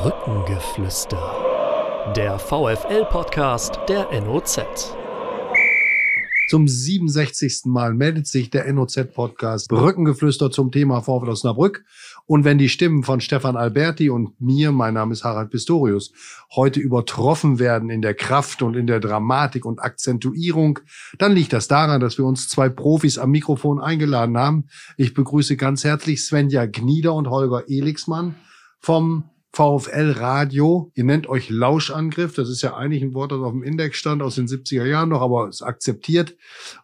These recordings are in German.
Brückengeflüster. Der VFL-Podcast der NOZ. Zum 67. Mal meldet sich der NOZ-Podcast Brückengeflüster zum Thema VfL Osnabrück. Und wenn die Stimmen von Stefan Alberti und mir, mein Name ist Harald Pistorius, heute übertroffen werden in der Kraft und in der Dramatik und Akzentuierung, dann liegt das daran, dass wir uns zwei Profis am Mikrofon eingeladen haben. Ich begrüße ganz herzlich Svenja Gnieder und Holger Elixmann vom VfL Radio. Ihr nennt euch Lauschangriff. Das ist ja eigentlich ein Wort, das auf dem Index stand aus den 70er Jahren noch, aber ist akzeptiert.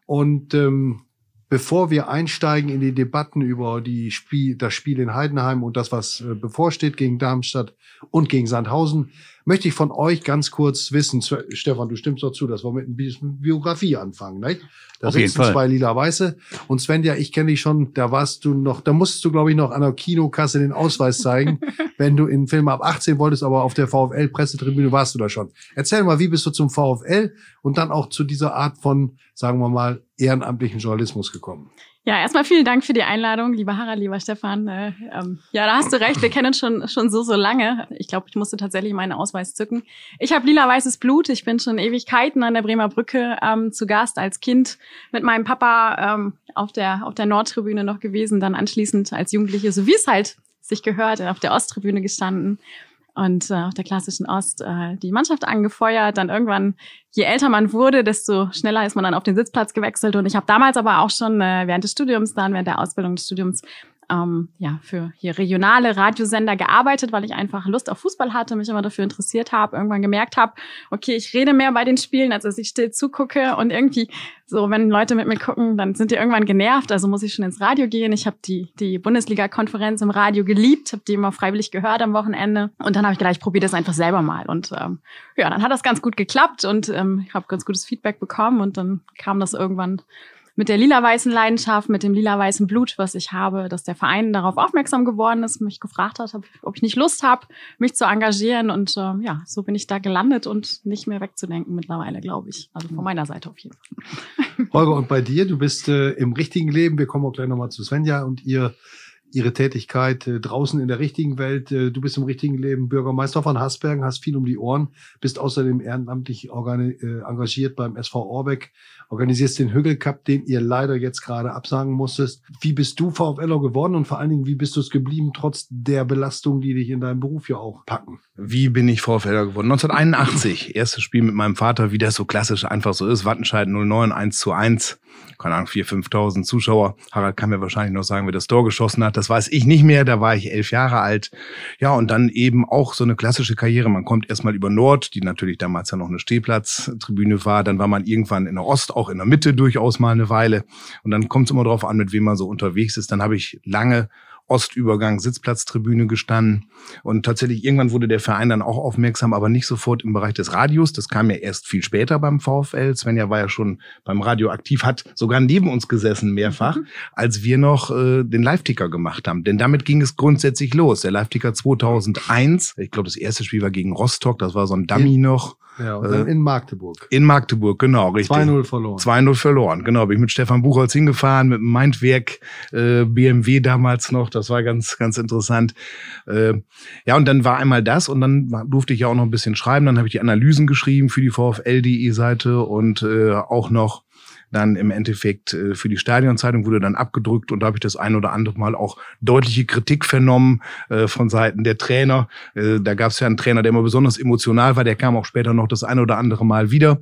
Und ähm, bevor wir einsteigen in die Debatten über die Spiel, das Spiel in Heidenheim und das, was äh, bevorsteht gegen Darmstadt und gegen Sandhausen, möchte ich von euch ganz kurz wissen, Stefan, du stimmst doch zu, dass wir mit ein bisschen Biografie anfangen, nicht? Da Auf sitzen zwei lila-weiße. Und Svenja, ich kenne dich schon, da warst du noch, da musstest du, glaube ich, noch an der Kinokasse den Ausweis zeigen, wenn du in Filme ab 18 wolltest, aber auf der VfL-Pressetribüne warst du da schon. Erzähl mal, wie bist du zum VfL und dann auch zu dieser Art von, sagen wir mal, ehrenamtlichen Journalismus gekommen? Ja, erstmal vielen Dank für die Einladung, lieber Harald, lieber Stefan. Äh, ähm, ja, da hast du recht, wir kennen uns schon, schon so, so lange. Ich glaube, ich musste tatsächlich meinen Ausweis zücken. Ich habe lila-weißes Blut. Ich bin schon Ewigkeiten an der Bremer Brücke ähm, zu Gast als Kind mit meinem Papa ähm, auf, der, auf der Nordtribüne noch gewesen, dann anschließend als Jugendliche, so wie es halt sich gehört, auf der Osttribüne gestanden und äh, auf der klassischen Ost äh, die Mannschaft angefeuert. Dann irgendwann, je älter man wurde, desto schneller ist man dann auf den Sitzplatz gewechselt. Und ich habe damals aber auch schon äh, während des Studiums, dann während der Ausbildung des Studiums, ähm, ja, für hier regionale Radiosender gearbeitet, weil ich einfach Lust auf Fußball hatte, mich immer dafür interessiert habe, irgendwann gemerkt habe, okay, ich rede mehr bei den Spielen, als dass ich still zugucke. Und irgendwie so, wenn Leute mit mir gucken, dann sind die irgendwann genervt, also muss ich schon ins Radio gehen. Ich habe die, die Bundesliga-Konferenz im Radio geliebt, habe die immer freiwillig gehört am Wochenende. Und dann habe ich gedacht, ich probiere das einfach selber mal. Und ähm, ja, dann hat das ganz gut geklappt und ähm, ich habe ganz gutes Feedback bekommen und dann kam das irgendwann mit der lila-weißen Leidenschaft, mit dem lila-weißen Blut, was ich habe, dass der Verein darauf aufmerksam geworden ist, mich gefragt hat, ob ich nicht Lust habe, mich zu engagieren. Und äh, ja, so bin ich da gelandet und nicht mehr wegzudenken mittlerweile, glaube ich. Also von meiner Seite auf jeden Fall. Holger, und bei dir, du bist äh, im richtigen Leben, wir kommen auch gleich nochmal zu Svenja und ihr ihre Tätigkeit äh, draußen in der richtigen Welt. Äh, du bist im richtigen Leben Bürgermeister von Hasbergen, hast viel um die Ohren, bist außerdem ehrenamtlich äh, engagiert beim SV Orbeck, organisierst den Hügel Cup, den ihr leider jetzt gerade absagen musstest. Wie bist du VfLer geworden und vor allen Dingen, wie bist du es geblieben, trotz der Belastung, die dich in deinem Beruf ja auch packen? Wie bin ich VfLer geworden? 1981, erstes Spiel mit meinem Vater, wie das so klassisch einfach so ist. Wattenscheid 09, 1 zu 1. Keine Ahnung, 4.000, 5.000 Zuschauer. Harald kann mir wahrscheinlich noch sagen, wer das Tor geschossen hat. Das weiß ich nicht mehr. Da war ich elf Jahre alt. Ja, und dann eben auch so eine klassische Karriere. Man kommt erstmal über Nord, die natürlich damals ja noch eine Stehplatztribüne war. Dann war man irgendwann in der Ost, auch in der Mitte durchaus mal eine Weile. Und dann kommt es immer darauf an, mit wem man so unterwegs ist. Dann habe ich lange Ostübergang Sitzplatztribüne gestanden. Und tatsächlich irgendwann wurde der Verein dann auch aufmerksam, aber nicht sofort im Bereich des Radios. Das kam ja erst viel später beim VfL. Svenja war ja schon beim Radio aktiv, hat sogar neben uns gesessen mehrfach, mhm. als wir noch äh, den Live-Ticker gemacht haben. Denn damit ging es grundsätzlich los. Der Live-Ticker 2001, ich glaube, das erste Spiel war gegen Rostock, das war so ein Dummy noch. Ja, und dann in Magdeburg. In Magdeburg, genau, richtig. 2-0 verloren. 2-0 verloren, genau. Bin ich mit Stefan Buchholz hingefahren, mit Mindwerk äh, BMW damals noch. Das war ganz, ganz interessant. Äh, ja, und dann war einmal das und dann durfte ich ja auch noch ein bisschen schreiben. Dann habe ich die Analysen geschrieben für die VfL.de-Seite und äh, auch noch dann im Endeffekt äh, für die Stadionzeitung wurde dann abgedrückt und da habe ich das ein oder andere Mal auch deutliche Kritik vernommen äh, von Seiten der Trainer. Äh, da gab es ja einen Trainer, der immer besonders emotional war, der kam auch später noch das ein oder andere Mal wieder.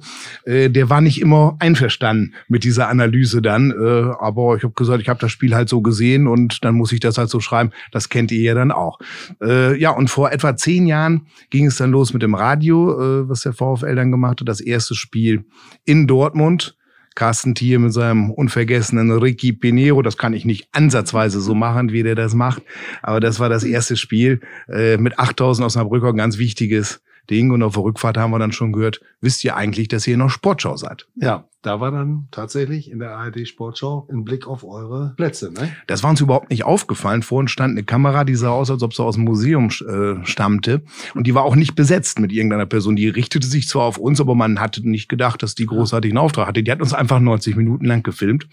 Der war nicht immer einverstanden mit dieser Analyse dann, aber ich habe gesagt, ich habe das Spiel halt so gesehen und dann muss ich das halt so schreiben. Das kennt ihr ja dann auch. Ja, und vor etwa zehn Jahren ging es dann los mit dem Radio, was der VfL dann gemacht hat. Das erste Spiel in Dortmund. Carsten Thier mit seinem unvergessenen Ricky Pinero. Das kann ich nicht ansatzweise so machen, wie der das macht. Aber das war das erste Spiel äh, mit 8000 Osnabrücker, ein ganz wichtiges Ding. Und auf der Rückfahrt haben wir dann schon gehört, wisst ihr eigentlich, dass ihr noch Sportschau seid? Ja, da war dann tatsächlich in der ARD Sportschau ein Blick auf eure Plätze. Ne? Das war uns überhaupt nicht aufgefallen. Vor uns stand eine Kamera, die sah aus, als ob sie aus dem Museum äh, stammte. Und die war auch nicht besetzt mit irgendeiner Person. Die richtete sich zwar auf uns, aber man hatte nicht gedacht, dass die großartigen Auftrag hatte. Die hat uns einfach 90 Minuten lang gefilmt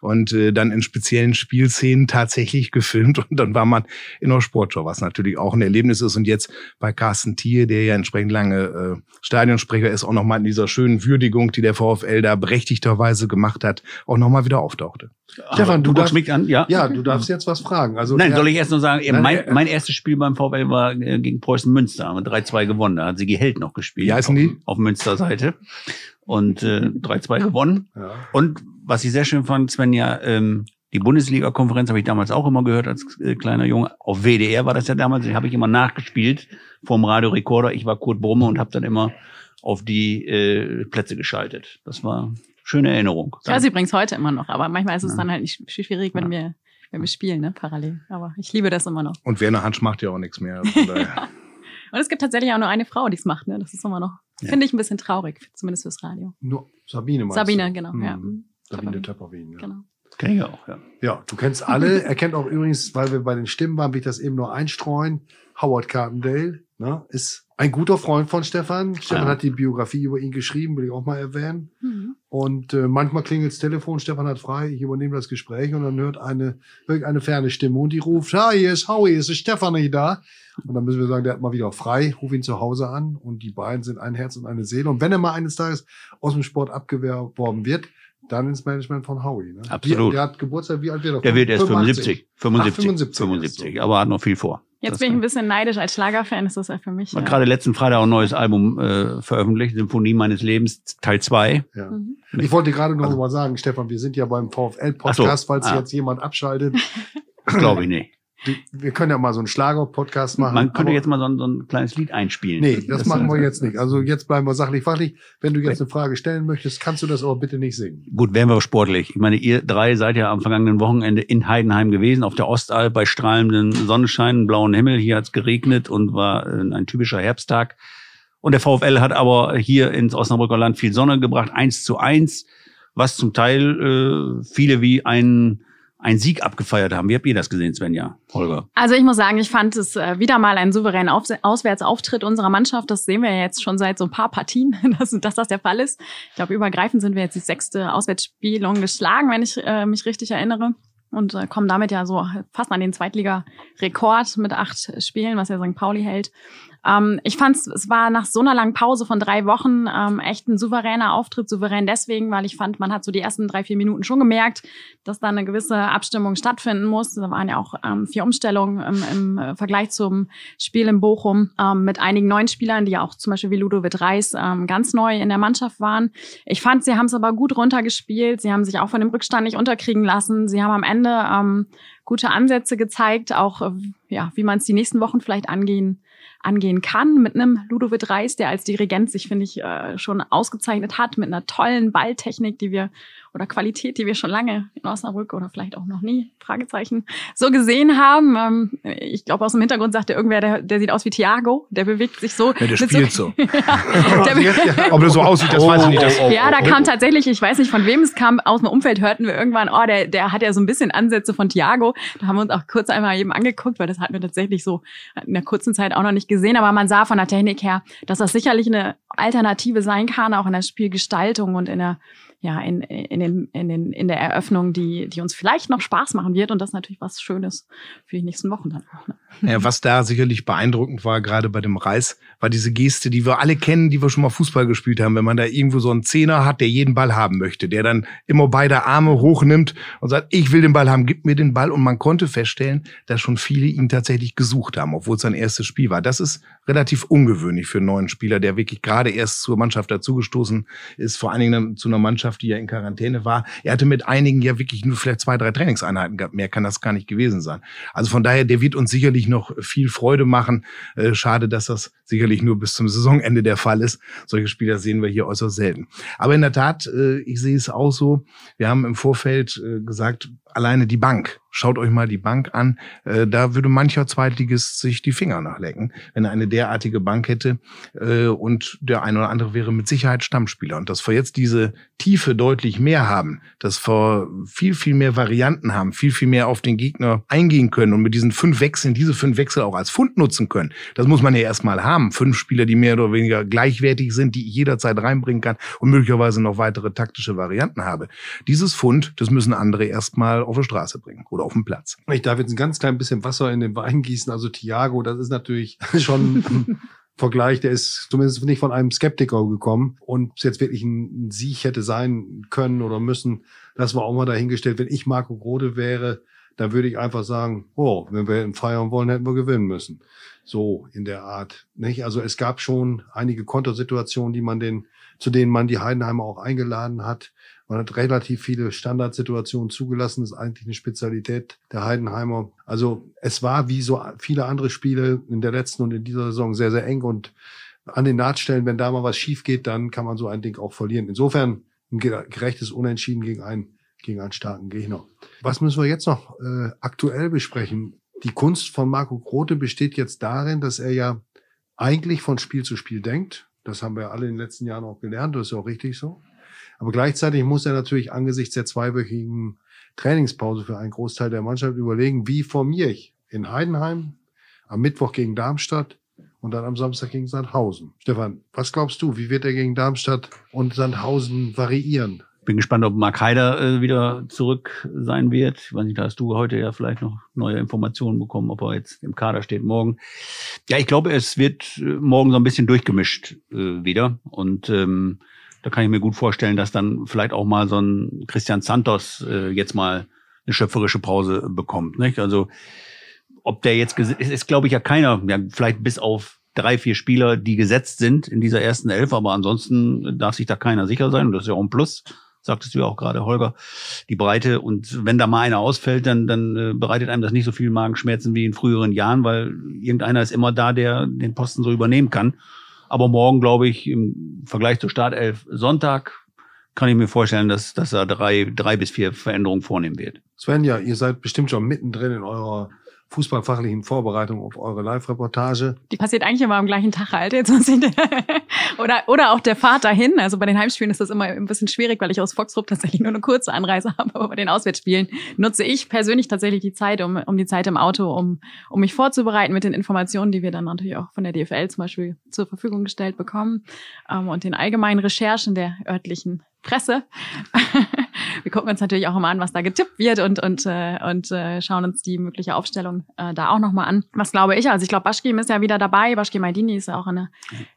und äh, dann in speziellen Spielszenen tatsächlich gefilmt. Und dann war man in der Sportschau, was natürlich auch ein Erlebnis ist. Und jetzt bei Carsten Thier, der ja entsprechend lange äh, Stadionsprecher ist, auch nochmal in dieser schönen Würdigung, die der VfL da berechtigterweise gemacht hat, auch nochmal wieder auftauchte. Stefan, du du darfst- mich an, ja? Ja, du darfst jetzt was fragen. Also Nein, er- soll ich erst noch sagen, Nein, mein, er- mein erstes Spiel beim VfL war äh, gegen Preußen Münster, haben wir 3-2 gewonnen. Da hat Sigi Held noch gespielt. Wie heißen auf, die? Auf Münster Seite. Und äh, 3-2 gewonnen. Ja. Und was ich sehr schön fand, Sven, ja, ähm, die Bundesliga-Konferenz habe ich damals auch immer gehört als äh, kleiner Junge. Auf WDR war das ja damals, die habe ich immer nachgespielt vom Radiorekorder. Ich war Kurt Brumme und habe dann immer auf die äh, Plätze geschaltet. Das war eine schöne Erinnerung. Ich sie übrigens heute immer noch, aber manchmal ist es Ja. dann halt nicht sch- schwierig, wenn Ja. wir wenn wir spielen, ne, parallel. Aber ich liebe das immer noch. Und Werner Hansch macht ja auch nichts mehr. Daher. Und es gibt tatsächlich auch nur eine Frau, die es macht, ne? Das ist immer noch, Ja. finde ich ein bisschen traurig, zumindest fürs Radio. Nur Sabine meinst Sabine, du? genau, Hm. ja. Sabine Töpperwien, ja. Genau. Kenn ich auch, ja. Ja, du kennst alle. Er kennt auch übrigens, weil wir bei den Stimmen waren, will ich das eben nur einstreuen. Howard Carpendale ne, ist ein guter Freund von Stefan. Stefan Ja. hat die Biografie über ihn geschrieben, will ich auch mal erwähnen. Mhm. Und äh, manchmal klingelt das Telefon, Stefan hat frei, ich übernehme das Gespräch und dann hört eine irgendeine ferne Stimme und die ruft, ja, hier ist Howie, ist der Stefan nicht da? Und dann müssen wir sagen, der hat mal wieder frei, ruf ihn zu Hause an und die beiden sind ein Herz und eine Seele. Und wenn er mal eines Tages aus dem Sport abgeworben wird, dann ins Management von Howie. Ne? Absolut. Wie, der hat Geburtstag, wie alt wird er? Der wird erst 85. 75. 75. Ach, 75 75, erst so. aber hat noch viel vor. Jetzt Das bin ich ein bisschen neidisch. Als Schlagerfan ist das ja für mich. hat ja. gerade letzten Freitag auch ein neues Album äh, veröffentlicht, Symphonie meines Lebens, Teil 2. Ja. Mhm. Ich wollte gerade noch Also- mal sagen, Stefan, wir sind ja beim VfL-Podcast, so, falls ah. jetzt jemand abschaltet. Das glaube ich nicht. Wir können ja mal so einen Schlager-Podcast machen. Man könnte jetzt mal so ein, so ein kleines Lied einspielen. Nee, das, machen wir jetzt nicht. Also jetzt bleiben wir sachlich fachlich. Wenn du jetzt eine Frage stellen möchtest, kannst du das aber bitte nicht singen. Gut, wären wir sportlich. Ich meine, ihr drei seid ja am vergangenen Wochenende in Heidenheim gewesen, auf der Ostalb bei strahlendem Sonnenschein, blauen Himmel. Hier hat's geregnet und war äh, ein typischer Herbsttag. Und der VfL hat aber hier ins Osnabrücker Land viel Sonne gebracht, eins zu eins, was zum Teil äh, viele wie ein, ein Sieg abgefeiert haben. Wie habt ihr das gesehen, Svenja, Holger? Also ich muss sagen, ich fand es äh, wieder mal einen souveränen Auf Auswärtsauftritt unserer Mannschaft. Das sehen wir jetzt schon seit so ein paar Partien, dass, dass das der Fall ist. Ich glaube, übergreifend sind wir jetzt die sechste Auswärtsspielung geschlagen, wenn ich äh, mich richtig erinnere. Und äh, kommen damit ja so fast an den Zweitliga-Rekord mit acht Spielen, was ja St. Pauli hält. Ähm, ich fand es war nach so einer langen Pause von drei Wochen ähm, echt ein souveräner Auftritt. Souverän deswegen, weil ich fand, man hat so die ersten drei, vier Minuten schon gemerkt, dass da eine gewisse Abstimmung stattfinden muss. Da waren ja auch ähm, vier Umstellungen im, im äh, Vergleich zum Spiel in Bochum ähm, mit einigen neuen Spielern, die ja auch zum Beispiel wie Ludovic Reis ähm, ganz neu in der Mannschaft waren. Ich fand, sie haben es aber gut runtergespielt. Sie haben sich auch von dem Rückstand nicht unterkriegen lassen. Sie haben am Ende ähm, gute Ansätze gezeigt, auch äh, ja, wie man es die nächsten Wochen vielleicht angehen angehen kann mit einem Ludovic Reis, der als Dirigent sich, finde ich, äh, schon ausgezeichnet hat, mit einer tollen Balltechnik, die wir oder Qualität, die wir schon lange in Osnabrück oder vielleicht auch noch nie, Fragezeichen, so gesehen haben. Ähm, ich glaube, aus dem Hintergrund sagte irgendwer, der, der sieht aus wie Thiago, der bewegt sich so. Ja, der spielt so. ja, der, Ob er so aussieht, das weiß ich nicht. Das, ja, da kam tatsächlich, ich weiß nicht von wem es kam, aus dem Umfeld hörten wir irgendwann, oh, der, der hat ja so ein bisschen Ansätze von Thiago. Da haben wir uns auch kurz einmal eben angeguckt, weil das hatten wir tatsächlich so in der kurzen Zeit auch noch nicht gesehen. Aber man sah von der Technik her, dass das sicherlich eine Alternative sein kann, auch in der Spielgestaltung und in der ja, in, in, den, in, den, in der Eröffnung, die, die uns vielleicht noch Spaß machen wird. Und das ist natürlich was Schönes für die nächsten Wochen dann auch. Ne? Ja, was da sicherlich beeindruckend war, gerade bei dem Reis, war diese Geste, die wir alle kennen, die wir schon mal Fußball gespielt haben. Wenn man da irgendwo so einen Zehner hat, der jeden Ball haben möchte, der dann immer beide Arme hochnimmt und sagt, ich will den Ball haben, gib mir den Ball. Und man konnte feststellen, dass schon viele ihn tatsächlich gesucht haben, obwohl es sein erstes Spiel war. Das ist relativ ungewöhnlich für einen neuen Spieler, der wirklich gerade erst zur Mannschaft dazugestoßen ist, vor allen Dingen zu einer Mannschaft, die ja in Quarantäne war. Er hatte mit einigen ja wirklich nur vielleicht zwei, drei Trainingseinheiten gehabt. Mehr kann das gar nicht gewesen sein. Also von daher, der wird uns sicherlich noch viel Freude machen. Äh, schade, dass das sicherlich nur bis zum Saisonende der Fall ist. Solche Spieler sehen wir hier äußerst selten. Aber in der Tat, äh, ich sehe es auch so. Wir haben im Vorfeld äh, gesagt, alleine die Bank. Schaut euch mal die Bank an. Äh, da würde mancher Zweitligist sich die Finger nachlecken, wenn er eine derartige Bank hätte. Und der eine oder andere wäre mit Sicherheit Stammspieler. Und dass wir jetzt diese Tiefe deutlich mehr haben, dass wir viel, viel mehr Varianten haben, viel, viel mehr auf den Gegner eingehen können und mit diesen fünf Wechseln diese fünf Wechsel auch als Fund nutzen können. Das muss man ja erstmal haben. Fünf Spieler, die mehr oder weniger gleichwertig sind, die ich jederzeit reinbringen kann und möglicherweise noch weitere taktische Varianten habe. Dieses Fund, das müssen andere erstmal auf die Straße bringen oder auf den Platz. Ich darf jetzt ein ganz klein bisschen Wasser in den Wein gießen. Also Thiago, das ist natürlich schon ein Vergleich, der ist zumindest nicht von einem Skeptiker gekommen. Und jetzt wirklich ein Sieg hätte sein können oder müssen, das war auch mal dahingestellt. Wenn ich Marco Grode wäre, dann würde ich einfach sagen, oh, wenn wir feiern wollen, hätten wir gewinnen müssen. So in der Art. Nicht? Also es gab schon einige Kontersituationen, die man den, zu denen man die Heidenheimer auch eingeladen hat. Man hat relativ viele Standardsituationen zugelassen. Das ist eigentlich eine Spezialität der Heidenheimer. Also es war wie so viele andere Spiele in der letzten und in dieser Saison sehr, sehr eng und an den Nahtstellen, wenn da mal was schief geht, dann kann man so ein Ding auch verlieren. Insofern ein gerechtes Unentschieden gegen einen, gegen einen starken Gegner. Was müssen wir jetzt noch äh, aktuell besprechen? Die Kunst von Marco Grote besteht jetzt darin, dass er ja eigentlich von Spiel zu Spiel denkt. Das haben wir alle in den letzten Jahren auch gelernt. Das ist auch richtig so. Aber gleichzeitig muss er natürlich angesichts der zweiwöchigen Trainingspause für einen Großteil der Mannschaft überlegen, wie formiere ich in Heidenheim, am Mittwoch gegen Darmstadt und dann am Samstag gegen Sandhausen. Stefan, was glaubst du, wie wird er gegen Darmstadt und Sandhausen variieren? Bin gespannt, ob Mark Heider äh, wieder zurück sein wird. Ich weiß nicht, da hast du heute ja vielleicht noch neue Informationen bekommen, ob er jetzt im Kader steht morgen. Ja, ich glaube, es wird äh, morgen so ein bisschen durchgemischt äh, wieder. Und ähm, da kann ich mir gut vorstellen, dass dann vielleicht auch mal so ein Christian Santos äh, jetzt mal eine schöpferische Pause bekommt. Nicht? Also ob der jetzt ist, ist glaube ich ja keiner, ja, vielleicht bis auf drei, vier Spieler, die gesetzt sind in dieser ersten Elf, aber ansonsten darf sich da keiner sicher sein. Und das ist ja auch ein Plus, sagtest du ja auch gerade, Holger, die Breite. Und wenn da mal einer ausfällt, dann, dann äh, bereitet einem das nicht so viel Magenschmerzen wie in früheren Jahren, weil irgendeiner ist immer da, der den Posten so übernehmen kann. Aber morgen, glaube ich, im Vergleich zur Startelf Sonntag kann ich mir vorstellen, dass, dass er drei, drei bis vier Veränderungen vornehmen wird. Svenja, ihr seid bestimmt schon mittendrin in eurer fußballfachlichen Vorbereitung auf eure Live-Reportage. Die passiert eigentlich immer am gleichen Tag halt. Jetzt oder, oder auch der Fahrt dahin. Also bei den Heimspielen ist das immer ein bisschen schwierig, weil ich aus Foxrup tatsächlich nur eine kurze Anreise habe. Aber bei den Auswärtsspielen nutze ich persönlich tatsächlich die Zeit, um, um die Zeit im Auto, um, um mich vorzubereiten mit den Informationen, die wir dann natürlich auch von der DFL zum Beispiel zur Verfügung gestellt bekommen ähm, und den allgemeinen Recherchen der örtlichen Presse. wir gucken uns natürlich auch immer an, was da getippt wird und, und, äh, und äh, schauen uns die mögliche Aufstellung äh, da auch nochmal an. Was glaube ich? Also ich glaube, Baschkim ist ja wieder dabei. Baschkim Maidini ist ja auch in der,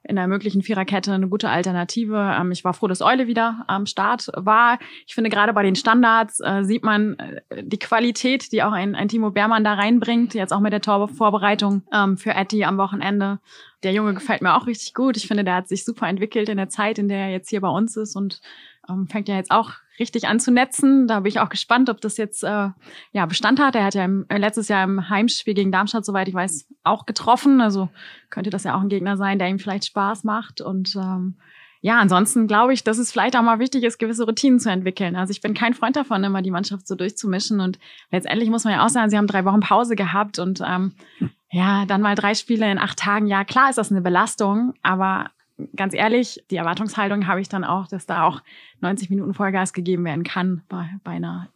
in der möglichen Viererkette eine gute Alternative. Ähm, ich war froh, dass Eule wieder am Start war. Ich finde, gerade bei den Standards äh, sieht man äh, die Qualität, die auch ein, ein Timo Beermann da reinbringt, jetzt auch mit der Torvorbereitung ähm, für Etty am Wochenende. Der Junge gefällt mir auch richtig gut. Ich finde, der hat sich super entwickelt in der Zeit, in der er jetzt hier bei uns ist und ähm, fängt ja jetzt auch richtig an zu netzen. Da bin ich auch gespannt, ob das jetzt äh, ja Bestand hat. Er hat ja im, äh, letztes Jahr im Heimspiel gegen Darmstadt, soweit ich weiß, auch getroffen. Also könnte das ja auch ein Gegner sein, der ihm vielleicht Spaß macht. Und ähm, ja, ansonsten glaube ich, dass es vielleicht auch mal wichtig ist, gewisse Routinen zu entwickeln. Also ich bin kein Freund davon, immer die Mannschaft so durchzumischen. Und letztendlich muss man ja auch sagen, sie haben drei Wochen Pause gehabt und ähm, ja, dann mal drei Spiele in acht Tagen. Ja, klar ist das eine Belastung, aber ganz ehrlich, die Erwartungshaltung habe ich dann auch, dass da auch 90 Minuten Vollgas gegeben werden kann bei, bei einer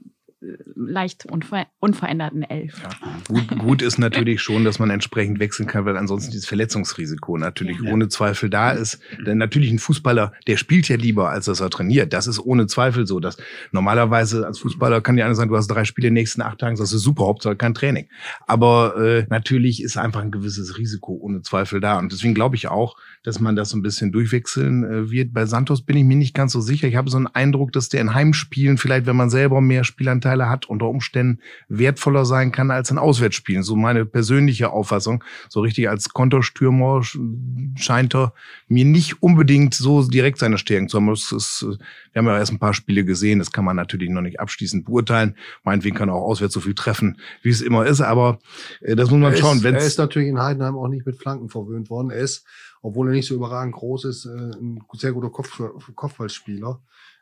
leicht unver unveränderten Elf. Ja. Gut, gut ist natürlich schon, dass man entsprechend wechseln kann, weil ansonsten dieses Verletzungsrisiko natürlich ja. ohne Zweifel da ist. Denn natürlich ein Fußballer, der spielt ja lieber, als dass er trainiert. Das ist ohne Zweifel so. Dass normalerweise als Fußballer kann ja einer sagen, du hast drei Spiele in den nächsten acht Tagen, das ist super, Hauptsache kein Training. Aber äh, natürlich ist einfach ein gewisses Risiko ohne Zweifel da. Und deswegen glaube ich auch, dass man das so ein bisschen durchwechseln äh, wird. Bei Santos bin ich mir nicht ganz so sicher. Ich habe so einen Eindruck, dass der in Heimspielen vielleicht, wenn man selber mehr Spielanteile hat, unter Umständen wertvoller sein kann als ein Auswärtsspielen. So meine persönliche Auffassung. So richtig als Konterstürmer scheint er mir nicht unbedingt so direkt seine Stärken zu haben. Ist, wir haben ja erst ein paar Spiele gesehen, das kann man natürlich noch nicht abschließend beurteilen. Meinetwegen kann er auch auswärts so viel treffen, wie es immer ist, aber äh, das muss man er schauen. Ist, er ist natürlich in Heidenheim auch nicht mit Flanken verwöhnt worden. Er ist, obwohl er nicht so überragend groß ist, äh, ein sehr guter Kopf, Kopfballspieler.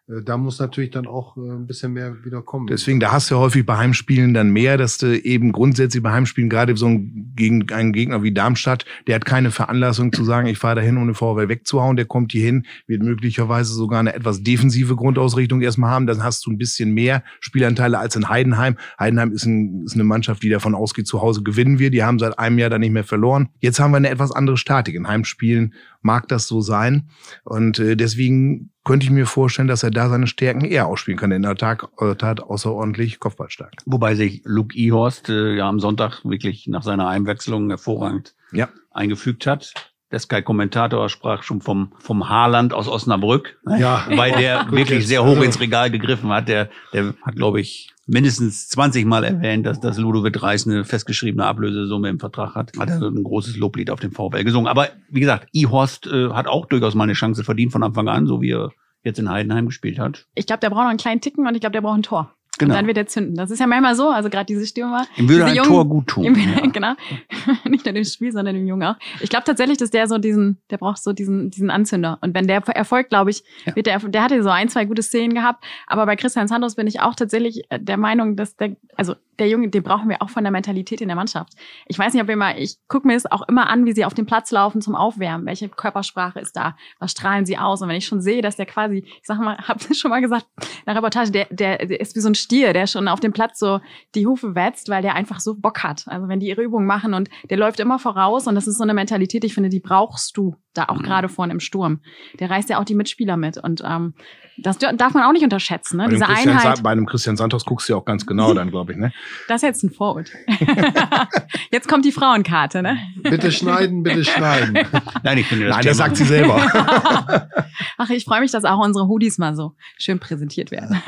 Äh, da muss natürlich dann auch äh, ein bisschen mehr wieder kommen. Deswegen, da hast du ja häufig bei Heimspielen dann mehr, dass du eben grundsätzlich bei Heimspielen, gerade so ein, gegen einen Gegner wie Darmstadt, der hat keine Veranlassung zu sagen, ich fahre dahin, um den wegzuhauen, der kommt hier hin, wird möglicherweise sogar eine etwas defensive Grundausrichtung erstmal haben, dann hast du ein bisschen mehr Spielanteile als in Heidenheim. Heidenheim ist, ein, ist eine Mannschaft, die davon ausgeht, zu Hause gewinnen wir, die haben seit einem Jahr dann nicht mehr verloren. Jetzt haben wir eine etwas andere Statik. In Heimspielen mag das so sein und äh, deswegen könnte ich mir vorstellen, dass er da seine Stärken eher ausspielen kann. In der Tat, Tat außerordentlich kopfballstark. Wobei sich Luke Ehorst äh, ja am Sonntag wirklich nach seiner Einwechslung hervorragend Ja. eingefügt hat. Der Sky-Kommentator sprach schon vom, vom Haaland aus Osnabrück, ne? Ja. weil der Gut, wirklich sehr hoch also- ins Regal gegriffen hat. Der, der hat, glaube ich, mindestens 20 Mal erwähnt, dass, dass Ludovic Reis eine festgeschriebene Ablösesumme im Vertrag hat. Hat er ein großes Loblied auf den VfL gesungen. Aber wie gesagt, Ihorst äh, hat auch durchaus mal eine Chance verdient von Anfang an, so wie er jetzt in Heidenheim gespielt hat. Ich glaube, der braucht noch einen kleinen Ticken und ich glaube, der braucht ein Tor. Genau. Und dann wird er zünden. Das ist ja manchmal so, also gerade diese Stürmer. Ihm würde ein jungen- Tor gut tun. Ihm, Ja. Genau. Nicht nur dem Spiel, sondern dem Jungen auch. Ich glaube tatsächlich, dass der so diesen, der braucht so diesen, diesen Anzünder. Und wenn der erfolgt, glaube ich, Ja. wird der, der hatte so ein, zwei gute Szenen gehabt. Aber bei Christian Santos bin ich auch tatsächlich äh, der Meinung, dass der, also der Junge, den brauchen wir auch von der Mentalität in der Mannschaft. Ich weiß nicht, ob wir mal, ich gucke mir es auch immer an, wie sie auf dem Platz laufen zum Aufwärmen. Welche Körpersprache ist da? Was strahlen sie aus? Und wenn ich schon sehe, dass der quasi, ich sag mal, hab schon mal gesagt, in der Reportage, der, der, der ist wie so ein Stier, der schon auf dem Platz so die Hufe wetzt, weil der einfach so Bock hat. Also wenn die ihre Übungen machen und der läuft immer voraus und das ist so eine Mentalität, ich finde, die brauchst du da auch Mhm. gerade vorne im Sturm. Der reißt ja auch die Mitspieler mit und ähm, das darf man auch nicht unterschätzen, ne? Bei, dem Diese Christian, Einheit. Sa- bei einem Christian Santos guckst du ja auch ganz genau dann, glaube ich. Ne? Das ist jetzt ein Vorurteil. jetzt kommt die Frauenkarte, ne? Bitte schneiden, bitte schneiden. Nein, ich finde das Nein, das sagt sie selber. Ach, ich freue mich, dass auch unsere Hoodies mal so schön präsentiert werden.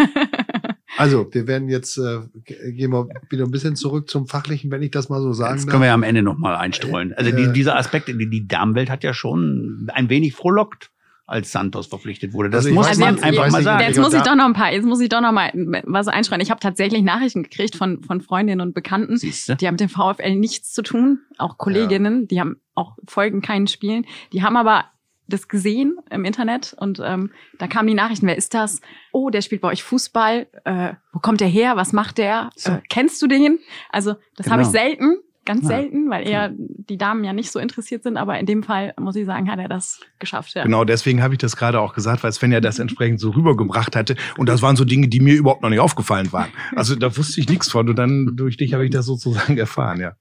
Also, wir werden jetzt, äh, ge- gehen wir wieder ein bisschen zurück zum Fachlichen, wenn ich das mal so sagen Das darf. können wir ja am Ende nochmal einstreuen. Also die, Äh, dieser Aspekt, die, die Damenwelt hat ja schon ein wenig frohlockt, als Santos verpflichtet wurde. Das Also muss man nicht, einfach mal sagen. Jetzt Ja, muss ich doch noch ein paar, jetzt muss ich doch noch mal was einschreien. Ich habe tatsächlich Nachrichten gekriegt von, von Freundinnen und Bekannten, Siehst du? die haben mit dem VfL nichts zu tun, auch Kolleginnen, die haben auch folgen keinen Spielen, die haben aber das gesehen im Internet und ähm, da kamen die Nachrichten, wer ist das? Oh, der spielt bei euch Fußball. Äh, wo kommt der her? Was macht der? Äh, kennst du den? Also das habe ich Genau. selten, ganz Ja. selten, weil eher die Damen ja nicht so interessiert sind, aber in dem Fall muss ich sagen, hat er das geschafft. Ja. Genau, deswegen habe ich das gerade auch gesagt, weil Sven ja das entsprechend so rübergebracht hatte. Und das waren so Dinge, die mir überhaupt noch nicht aufgefallen waren. Also da wusste ich nichts von. Und dann durch dich habe ich das sozusagen erfahren, ja.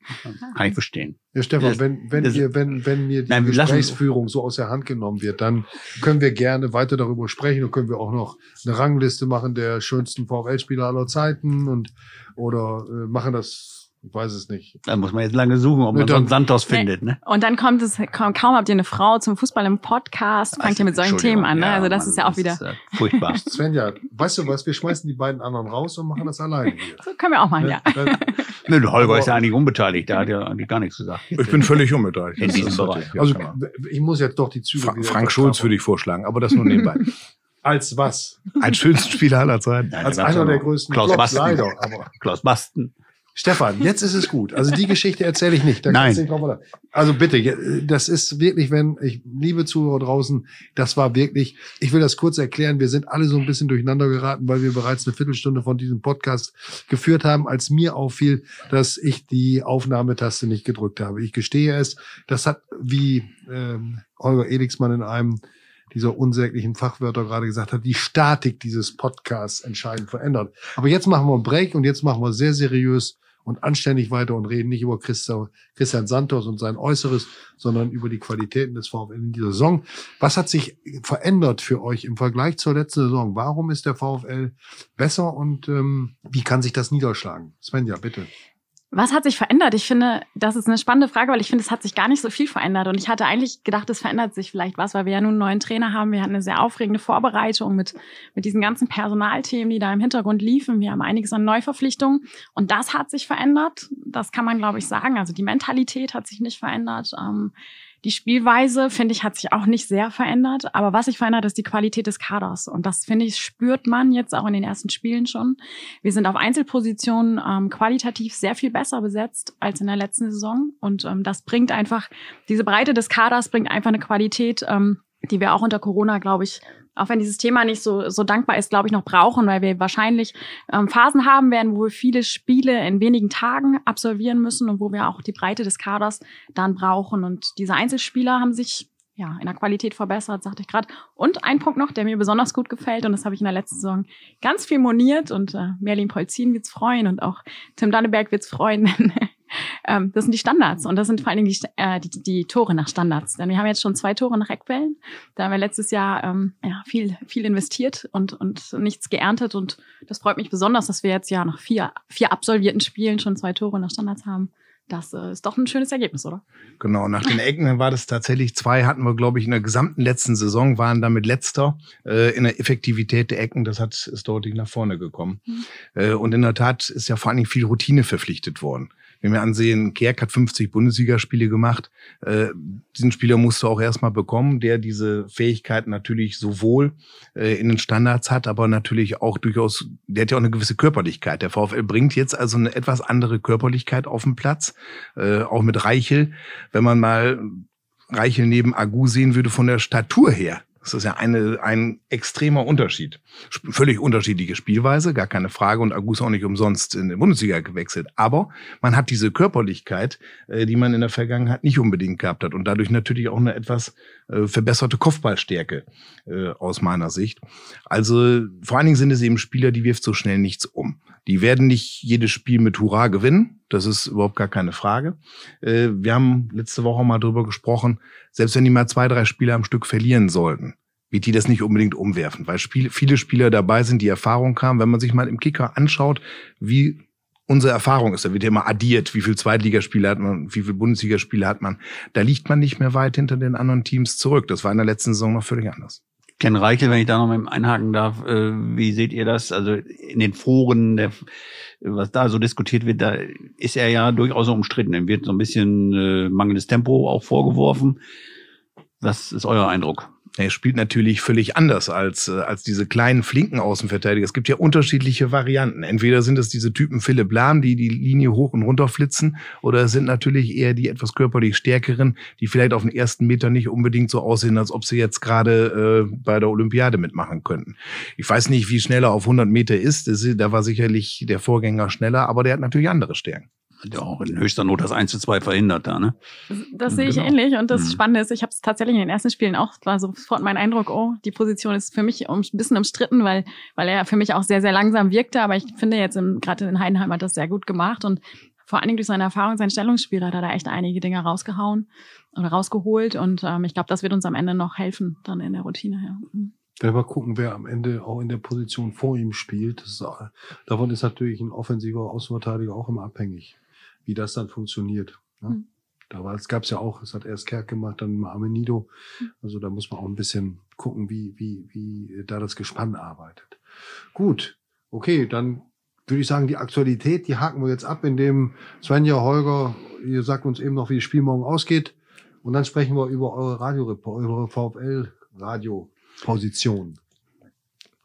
Kann ich verstehen. Ja, Stefan, wenn, wenn, das- wir, wenn, wenn mir die Nein, Gesprächsführung so aus der Hand genommen wird, dann können wir gerne weiter darüber sprechen und können wir auch noch eine Rangliste machen der schönsten VfL-Spieler aller Zeiten und oder äh, machen das, ich weiß es nicht. Da muss man jetzt lange suchen, ob man so einen Santos Nee. findet. Ne? Und dann kommt es, kaum, kaum habt ihr eine Frau zum Fußball im Podcast, fangt ihr mit solchen Themen an. Ne? Ja, also das Mann, ist ja auch wieder, ist, äh, furchtbar. Svenja, weißt du was, wir schmeißen die beiden anderen raus und machen das alleine hier. so können wir auch machen, ja. Dann- Nö, der Holger Aber- ist ja eigentlich unbeteiligt. Der hat ja eigentlich gar nichts gesagt. Ich bin völlig unbeteiligt. In diesem Bereich. ja, Also ich muss jetzt doch die Züge Fra Frank Schulz würde ich vorschlagen, aber das nur nebenbei. Als was? Als schönsten Spieler aller Zeiten. Ja, Als einer ja der größten Klaus Flops, Basten. leider. Aber Klaus Basten. Stefan, jetzt ist es gut. Also die Geschichte erzähle ich nicht. Da Nein. nicht. Also bitte, das ist wirklich, wenn ich liebe Zuhörer draußen, das war wirklich. Ich will das kurz erklären. Wir sind alle so ein bisschen durcheinander geraten, weil wir bereits eine Viertelstunde von diesem Podcast geführt haben, als mir auffiel, dass ich die Aufnahmetaste nicht gedrückt habe. Ich gestehe es. Das hat wie ähm, Holger Elixmann in einem dieser unsäglichen Fachwörter gerade gesagt hat, die Statik dieses Podcasts entscheidend verändert. Aber jetzt machen wir einen Break und jetzt machen wir sehr seriös und anständig weiter und reden nicht über Christian Santos und sein Äußeres, sondern über die Qualitäten des VfL in dieser Saison. Was hat sich verändert für euch im Vergleich zur letzten Saison? Warum ist der VfL besser und ähm, wie kann sich das niederschlagen? Svenja, bitte. Was hat sich verändert? Ich finde, das ist eine spannende Frage, weil ich finde, es hat sich gar nicht so viel verändert. Und ich hatte eigentlich gedacht, es verändert sich vielleicht was, weil wir ja nun einen neuen Trainer haben. Wir hatten eine sehr aufregende Vorbereitung mit, mit diesen ganzen Personalthemen, die da im Hintergrund liefen. Wir haben einiges an Neuverpflichtungen. Und das hat sich verändert. Das kann man, glaube ich, sagen. Also die Mentalität hat sich nicht verändert. Ähm, die Spielweise, finde ich, hat sich auch nicht sehr verändert. Aber was sich verändert, ist die Qualität des Kaders. Und das, finde ich, spürt man jetzt auch in den ersten Spielen schon. Wir sind auf Einzelpositionen ähm, qualitativ sehr viel besser besetzt als in der letzten Saison. Und ähm, das bringt einfach, diese Breite des Kaders bringt einfach eine Qualität, ähm, die wir auch unter Corona, glaube ich, auch wenn dieses Thema nicht so, so dankbar ist, glaube ich, noch brauchen, weil wir wahrscheinlich ähm, Phasen haben werden, wo wir viele Spiele in wenigen Tagen absolvieren müssen und wo wir auch die Breite des Kaders dann brauchen. Und diese Einzelspieler haben sich ja, in der Qualität verbessert, sagte ich gerade. Und ein Punkt noch, der mir besonders gut gefällt, und das habe ich in der letzten Saison ganz viel moniert und äh, Merlin Polzin wird's freuen und auch Tim Danneberg wird's freuen. ähm, das sind die Standards und das sind vor allen Dingen die, äh, die, die Tore nach Standards. Denn wir haben jetzt schon zwei Tore nach Eckbällen. Da haben wir letztes Jahr ähm, ja, viel, viel investiert und, und nichts geerntet und das freut mich besonders, dass wir jetzt ja nach vier, vier absolvierten Spielen schon zwei Tore nach Standards haben. Das äh, ist doch ein schönes Ergebnis, oder? Genau, nach den Ecken war das tatsächlich zwei, hatten wir, glaube ich, in der gesamten letzten Saison, waren damit letzter äh, in der Effektivität der Ecken. Das hat, ist deutlich nach vorne gekommen. Mhm. Äh, und in der Tat ist ja vor allen Dingen viel Routine verpflichtet worden. Wenn wir ansehen, Kerk hat 50 Bundesligaspiele gemacht. Äh, diesen Spieler musst du auch erstmal bekommen, der diese Fähigkeiten natürlich sowohl äh, in den Standards hat, aber natürlich auch durchaus, der hat ja auch eine gewisse Körperlichkeit. Der VfL bringt jetzt also eine etwas andere Körperlichkeit auf den Platz, äh, auch mit Reichel. Wenn man mal Reichel neben Agu sehen würde von der Statur her, das ist ja eine, ein extremer Unterschied. Völlig unterschiedliche Spielweise, gar keine Frage. Und August auch nicht umsonst in die Bundesliga gewechselt. Aber man hat diese Körperlichkeit, äh, die man in der Vergangenheit nicht unbedingt gehabt hat. Und dadurch natürlich auch eine etwas äh, verbesserte Kopfballstärke äh, aus meiner Sicht. Also vor allen Dingen sind es eben Spieler, die wirft so schnell nichts um. Die werden nicht jedes Spiel mit Hurra gewinnen. Das ist überhaupt gar keine Frage. Äh, wir haben letzte Woche mal drüber gesprochen, selbst wenn die mal zwei, drei Spiele am Stück verlieren sollten, wird die das nicht unbedingt umwerfen, weil viele Spieler dabei sind, die Erfahrung haben. Wenn man sich mal im Kicker anschaut, wie unsere Erfahrung ist, da wird ja immer addiert, wie viel Zweitligaspiele hat man, wie viel Bundesligaspiele hat man. Da liegt man nicht mehr weit hinter den anderen Teams zurück. Das war in der letzten Saison noch völlig anders. Ken Reichel, wenn ich da noch mal einhaken darf, äh, wie seht ihr das? Also in den Foren, der, was da so diskutiert wird, da ist er ja durchaus umstritten. Ihm wird so ein bisschen äh, mangelndes Tempo auch vorgeworfen. Was ist euer Eindruck? Er spielt natürlich völlig anders als, äh, als diese kleinen, flinken Außenverteidiger. Es gibt ja unterschiedliche Varianten. Entweder sind es diese Typen Philipp Lahm, die die Linie hoch und runter flitzen, oder es sind natürlich eher die etwas körperlich stärkeren, die vielleicht auf den ersten Meter nicht unbedingt so aussehen, als ob sie jetzt gerade äh, bei der Olympiade mitmachen könnten. Ich weiß nicht, wie schnell er auf 100 Meter ist. Da war sicherlich der Vorgänger schneller, aber der hat natürlich andere Stärken hat ja auch in höchster Not das 1 zu 2 verhindert da, ne? Das, das sehe ich genau. ähnlich. Und das mhm. Spannende ist, ich habe es tatsächlich in den ersten Spielen auch, war sofort mein Eindruck, oh, die Position ist für mich ein bisschen umstritten, weil, weil er für mich auch sehr, sehr langsam wirkte. Aber ich finde jetzt gerade in Heidenheim hat das sehr gut gemacht und vor allen Dingen durch seine Erfahrung, sein Stellungsspiel hat er da echt einige Dinge rausgehauen oder rausgeholt. Und ähm, ich glaube, das wird uns am Ende noch helfen, dann in der Routine. Ja. Mhm. Wenn wir gucken, wer am Ende auch in der Position vor ihm spielt, ist, davon ist natürlich ein offensiver Außenverteidiger auch immer abhängig wie das dann funktioniert. Ne? Mhm. Da war, es gab es ja auch, es hat erst Kerk gemacht, dann Amenido. Mhm. Also da muss man auch ein bisschen gucken, wie, wie, wie da das Gespann arbeitet. Gut, okay, dann würde ich sagen, die Aktualität, die haken wir jetzt ab, indem Svenja, Holger, ihr sagt uns eben noch, wie das Spiel morgen ausgeht. Und dann sprechen wir über eure Radio, eure VfL-Radio-Position.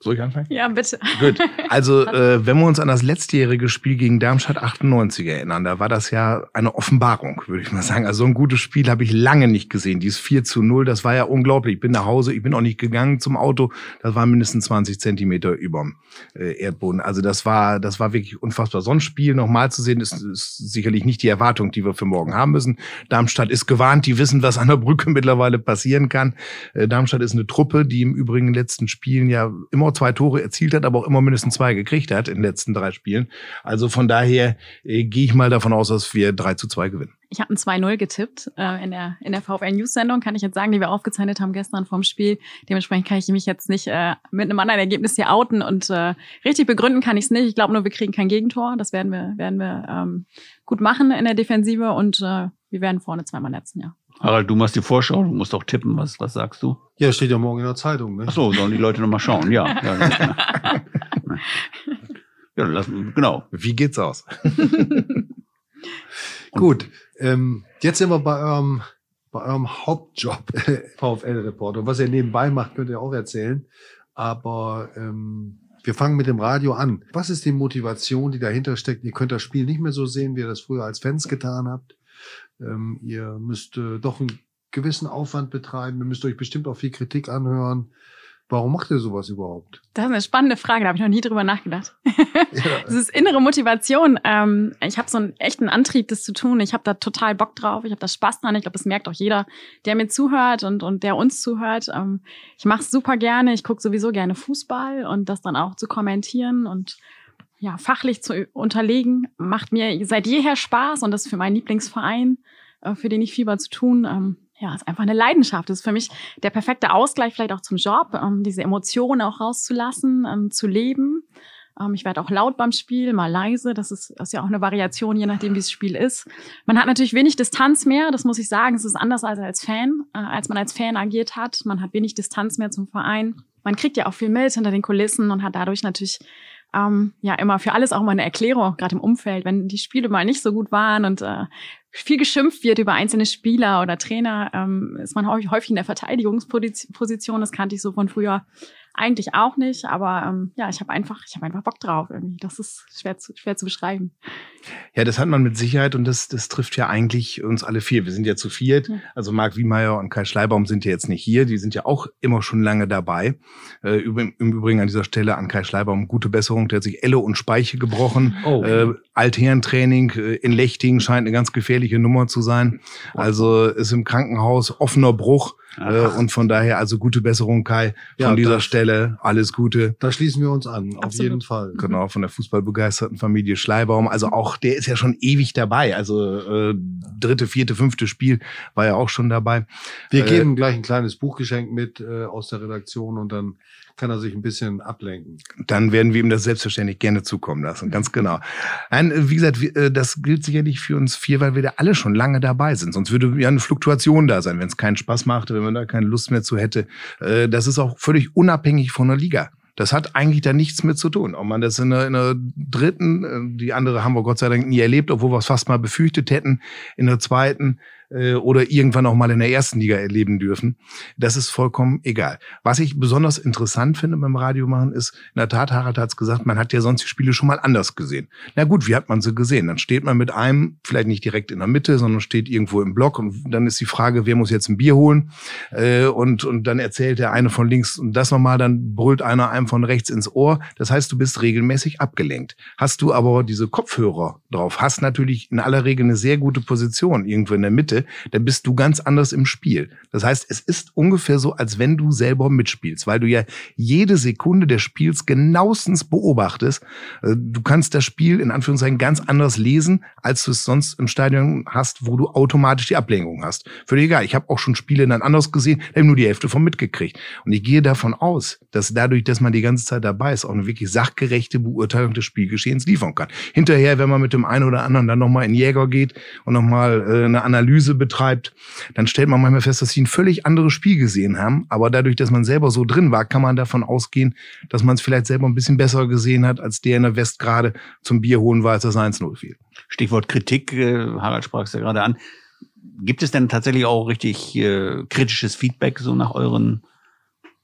Soll ich anfangen? Ja, bitte. Gut. Also, äh, wenn wir uns an das letztjährige Spiel gegen Darmstadt 98 erinnern, da war das ja eine Offenbarung, würde ich mal sagen. Also, so ein gutes Spiel habe ich lange nicht gesehen. Dieses 4 zu 0, das war ja unglaublich. Ich bin nach Hause, ich bin auch nicht gegangen zum Auto. Das war mindestens 20 Zentimeter überm äh, Erdboden. Also, das war, das war wirklich unfassbar. So ein Spiel nochmal zu sehen, ist, ist sicherlich nicht die Erwartung, die wir für morgen haben müssen. Darmstadt ist gewarnt, die wissen, was an der Brücke mittlerweile passieren kann. Äh, Darmstadt ist eine Truppe, die im Übrigen in den letzten Spielen ja immer zwei Tore erzielt hat, aber auch immer mindestens zwei gekriegt hat in den letzten drei Spielen. Also von daher äh, gehe ich mal davon aus, dass wir 3 zu 2 gewinnen. Ich habe ein 2-0 getippt äh, in der, in der VfL News Sendung, kann ich jetzt sagen, die wir aufgezeichnet haben gestern vorm Spiel. Dementsprechend kann ich mich jetzt nicht äh, mit einem anderen Ergebnis hier outen und äh, richtig begründen kann ich es nicht. Ich glaube nur, wir kriegen kein Gegentor. Das werden wir, werden wir ähm, gut machen in der Defensive und äh, wir werden vorne zweimal netzen, ja. Harald, du machst die Vorschau, du musst auch tippen. Was, was sagst du? Ja, steht ja morgen in der Zeitung. Ne? Ach so, sollen die Leute nochmal schauen? Ja. ja, ja lass, genau. Wie geht's aus? Gut, ähm, jetzt sind wir bei eurem, bei eurem Hauptjob, VfL-Reporter. Was ihr nebenbei macht, könnt ihr auch erzählen. Aber ähm, wir fangen mit dem Radio an. Was ist die Motivation, die dahinter steckt? Ihr könnt das Spiel nicht mehr so sehen, wie ihr das früher als Fans getan habt. Ähm, ihr müsst äh, doch einen gewissen Aufwand betreiben. Ihr müsst euch bestimmt auch viel Kritik anhören. Warum macht ihr sowas überhaupt? Das ist eine spannende Frage, da habe ich noch nie drüber nachgedacht. Ja. Das ist innere Motivation. Ähm, ich habe so einen echten Antrieb, das zu tun. Ich habe da total Bock drauf. Ich habe da Spaß dran. Ich glaube, das merkt auch jeder, der mir zuhört und, und der uns zuhört. Ähm, ich mache es super gerne. Ich gucke sowieso gerne Fußball und das dann auch zu kommentieren und ja, fachlich zu unterlegen, macht mir seit jeher Spaß und das für meinen Lieblingsverein, äh, für den ich Fieber zu tun. Ähm, ja, ist einfach eine Leidenschaft. Das ist für mich der perfekte Ausgleich vielleicht auch zum Job, ähm, diese Emotionen auch rauszulassen, ähm, zu leben. Ich werde auch laut beim Spiel, mal leise. Das ist, das ist ja auch eine Variation, je nachdem, wie das Spiel ist. Man hat natürlich wenig Distanz mehr, das muss ich sagen. Es ist anders als als Fan, äh, als man als Fan agiert hat. Man hat wenig Distanz mehr zum Verein. Man kriegt ja auch viel mit hinter den Kulissen und hat dadurch natürlich ähm, ja immer für alles auch mal eine Erklärung, gerade im Umfeld, wenn die Spiele mal nicht so gut waren und äh, viel geschimpft wird über einzelne Spieler oder Trainer, ähm, ist man häufig, häufig in der Verteidigungsposition. Das kannte ich so von früher eigentlich auch nicht, aber ähm, ja, ich habe einfach, ich habe einfach Bock drauf irgendwie. Das ist schwer zu, schwer zu beschreiben. Ja, das hat man mit Sicherheit und das, das trifft ja eigentlich uns alle vier. Wir sind ja zu viert. Ja. Also Marc Wiemeyer und Kai Schleibaum sind ja jetzt nicht hier. Die sind ja auch immer schon lange dabei. Äh, üb- Im Übrigen an dieser Stelle an Kai Schleibaum gute Besserung. Der hat sich Elle und Speiche gebrochen. Oh. Äh, Altherrentraining äh, in Lechting scheint eine ganz gefährliche Nummer zu sein. Also ist im Krankenhaus offener Bruch. Äh, und von daher also gute Besserung, Kai. Von Ja, dieser Stelle alles Gute. Da schließen wir uns an, auf Absolut. jeden Fall. Genau, von der fußballbegeisterten Familie Schleibaum. Also auch, der ist ja schon ewig dabei. Also äh, dritte, vierte, fünfte Spiel war ja auch schon dabei. Wir Äh, geben gleich ein kleines Buchgeschenk mit äh, aus der Redaktion und dann kann er sich ein bisschen ablenken. Dann werden wir ihm das selbstverständlich gerne zukommen lassen. Ganz genau. Nein, äh, wie gesagt, äh, das gilt sicherlich für uns vier, weil wir da alle schon lange dabei sind. Sonst würde ja eine Fluktuation da sein, wenn es keinen Spaß machte, wenn man da keine Lust mehr zu hätte. Äh, Das ist auch völlig unabhängig von der Liga. Das hat eigentlich da nichts mit zu tun. Ob man das in der, in der dritten, äh, die andere haben wir Gott sei Dank nie erlebt, obwohl wir es fast mal befürchtet hätten, in der zweiten äh, oder irgendwann auch mal in der ersten Liga erleben dürfen. Das ist vollkommen egal. Was ich besonders interessant finde beim Radiomachen ist, in der Tat, Harald hat es gesagt, man hat ja sonst die Spiele schon mal anders gesehen. Na gut, wie hat man sie gesehen? Dann steht man mit einem, vielleicht nicht direkt in der Mitte, sondern steht irgendwo im Block und dann ist die Frage, wer muss jetzt ein Bier holen? Äh, und, und dann erzählt der eine von links und das nochmal, dann brüllt einer einem von rechts ins Ohr. Das heißt, du bist regelmäßig abgelenkt. Hast du aber diese Kopfhörer drauf, hast natürlich in aller Regel eine sehr gute Position irgendwo in der Mitte, dann bist du ganz anders im Spiel. Das heißt, es ist ungefähr so, als wenn du selber mitspielst, weil du ja jede Sekunde des Spiels genauestens beobachtest. Äh, Du kannst das Spiel in Anführungszeichen ganz anders lesen, als du es sonst im Stadion hast, wo du automatisch die Ablenkung hast. Völlig egal. Ich habe auch schon Spiele dann anders gesehen, da habe nur die Hälfte von mitgekriegt. Und ich gehe davon aus, dass dadurch, dass man die ganze Zeit dabei ist, auch eine wirklich sachgerechte Beurteilung des Spielgeschehens liefern kann. Hinterher, wenn man mit dem einen oder anderen dann nochmal in Jäger geht und nochmal äh, eine Analyse betreibt, dann stellt man manchmal fest, dass sie ein völlig anderes Spiel gesehen haben. Aber dadurch, dass man selber so drin war, kann man davon ausgehen, dass man es vielleicht selber ein bisschen besser gesehen hat, als der in der West gerade zum Bier holen war, als das 1-0 fiel. Stichwort Kritik, äh, Harald sprach es ja gerade an. Gibt es denn tatsächlich auch richtig äh, kritisches Feedback so nach euren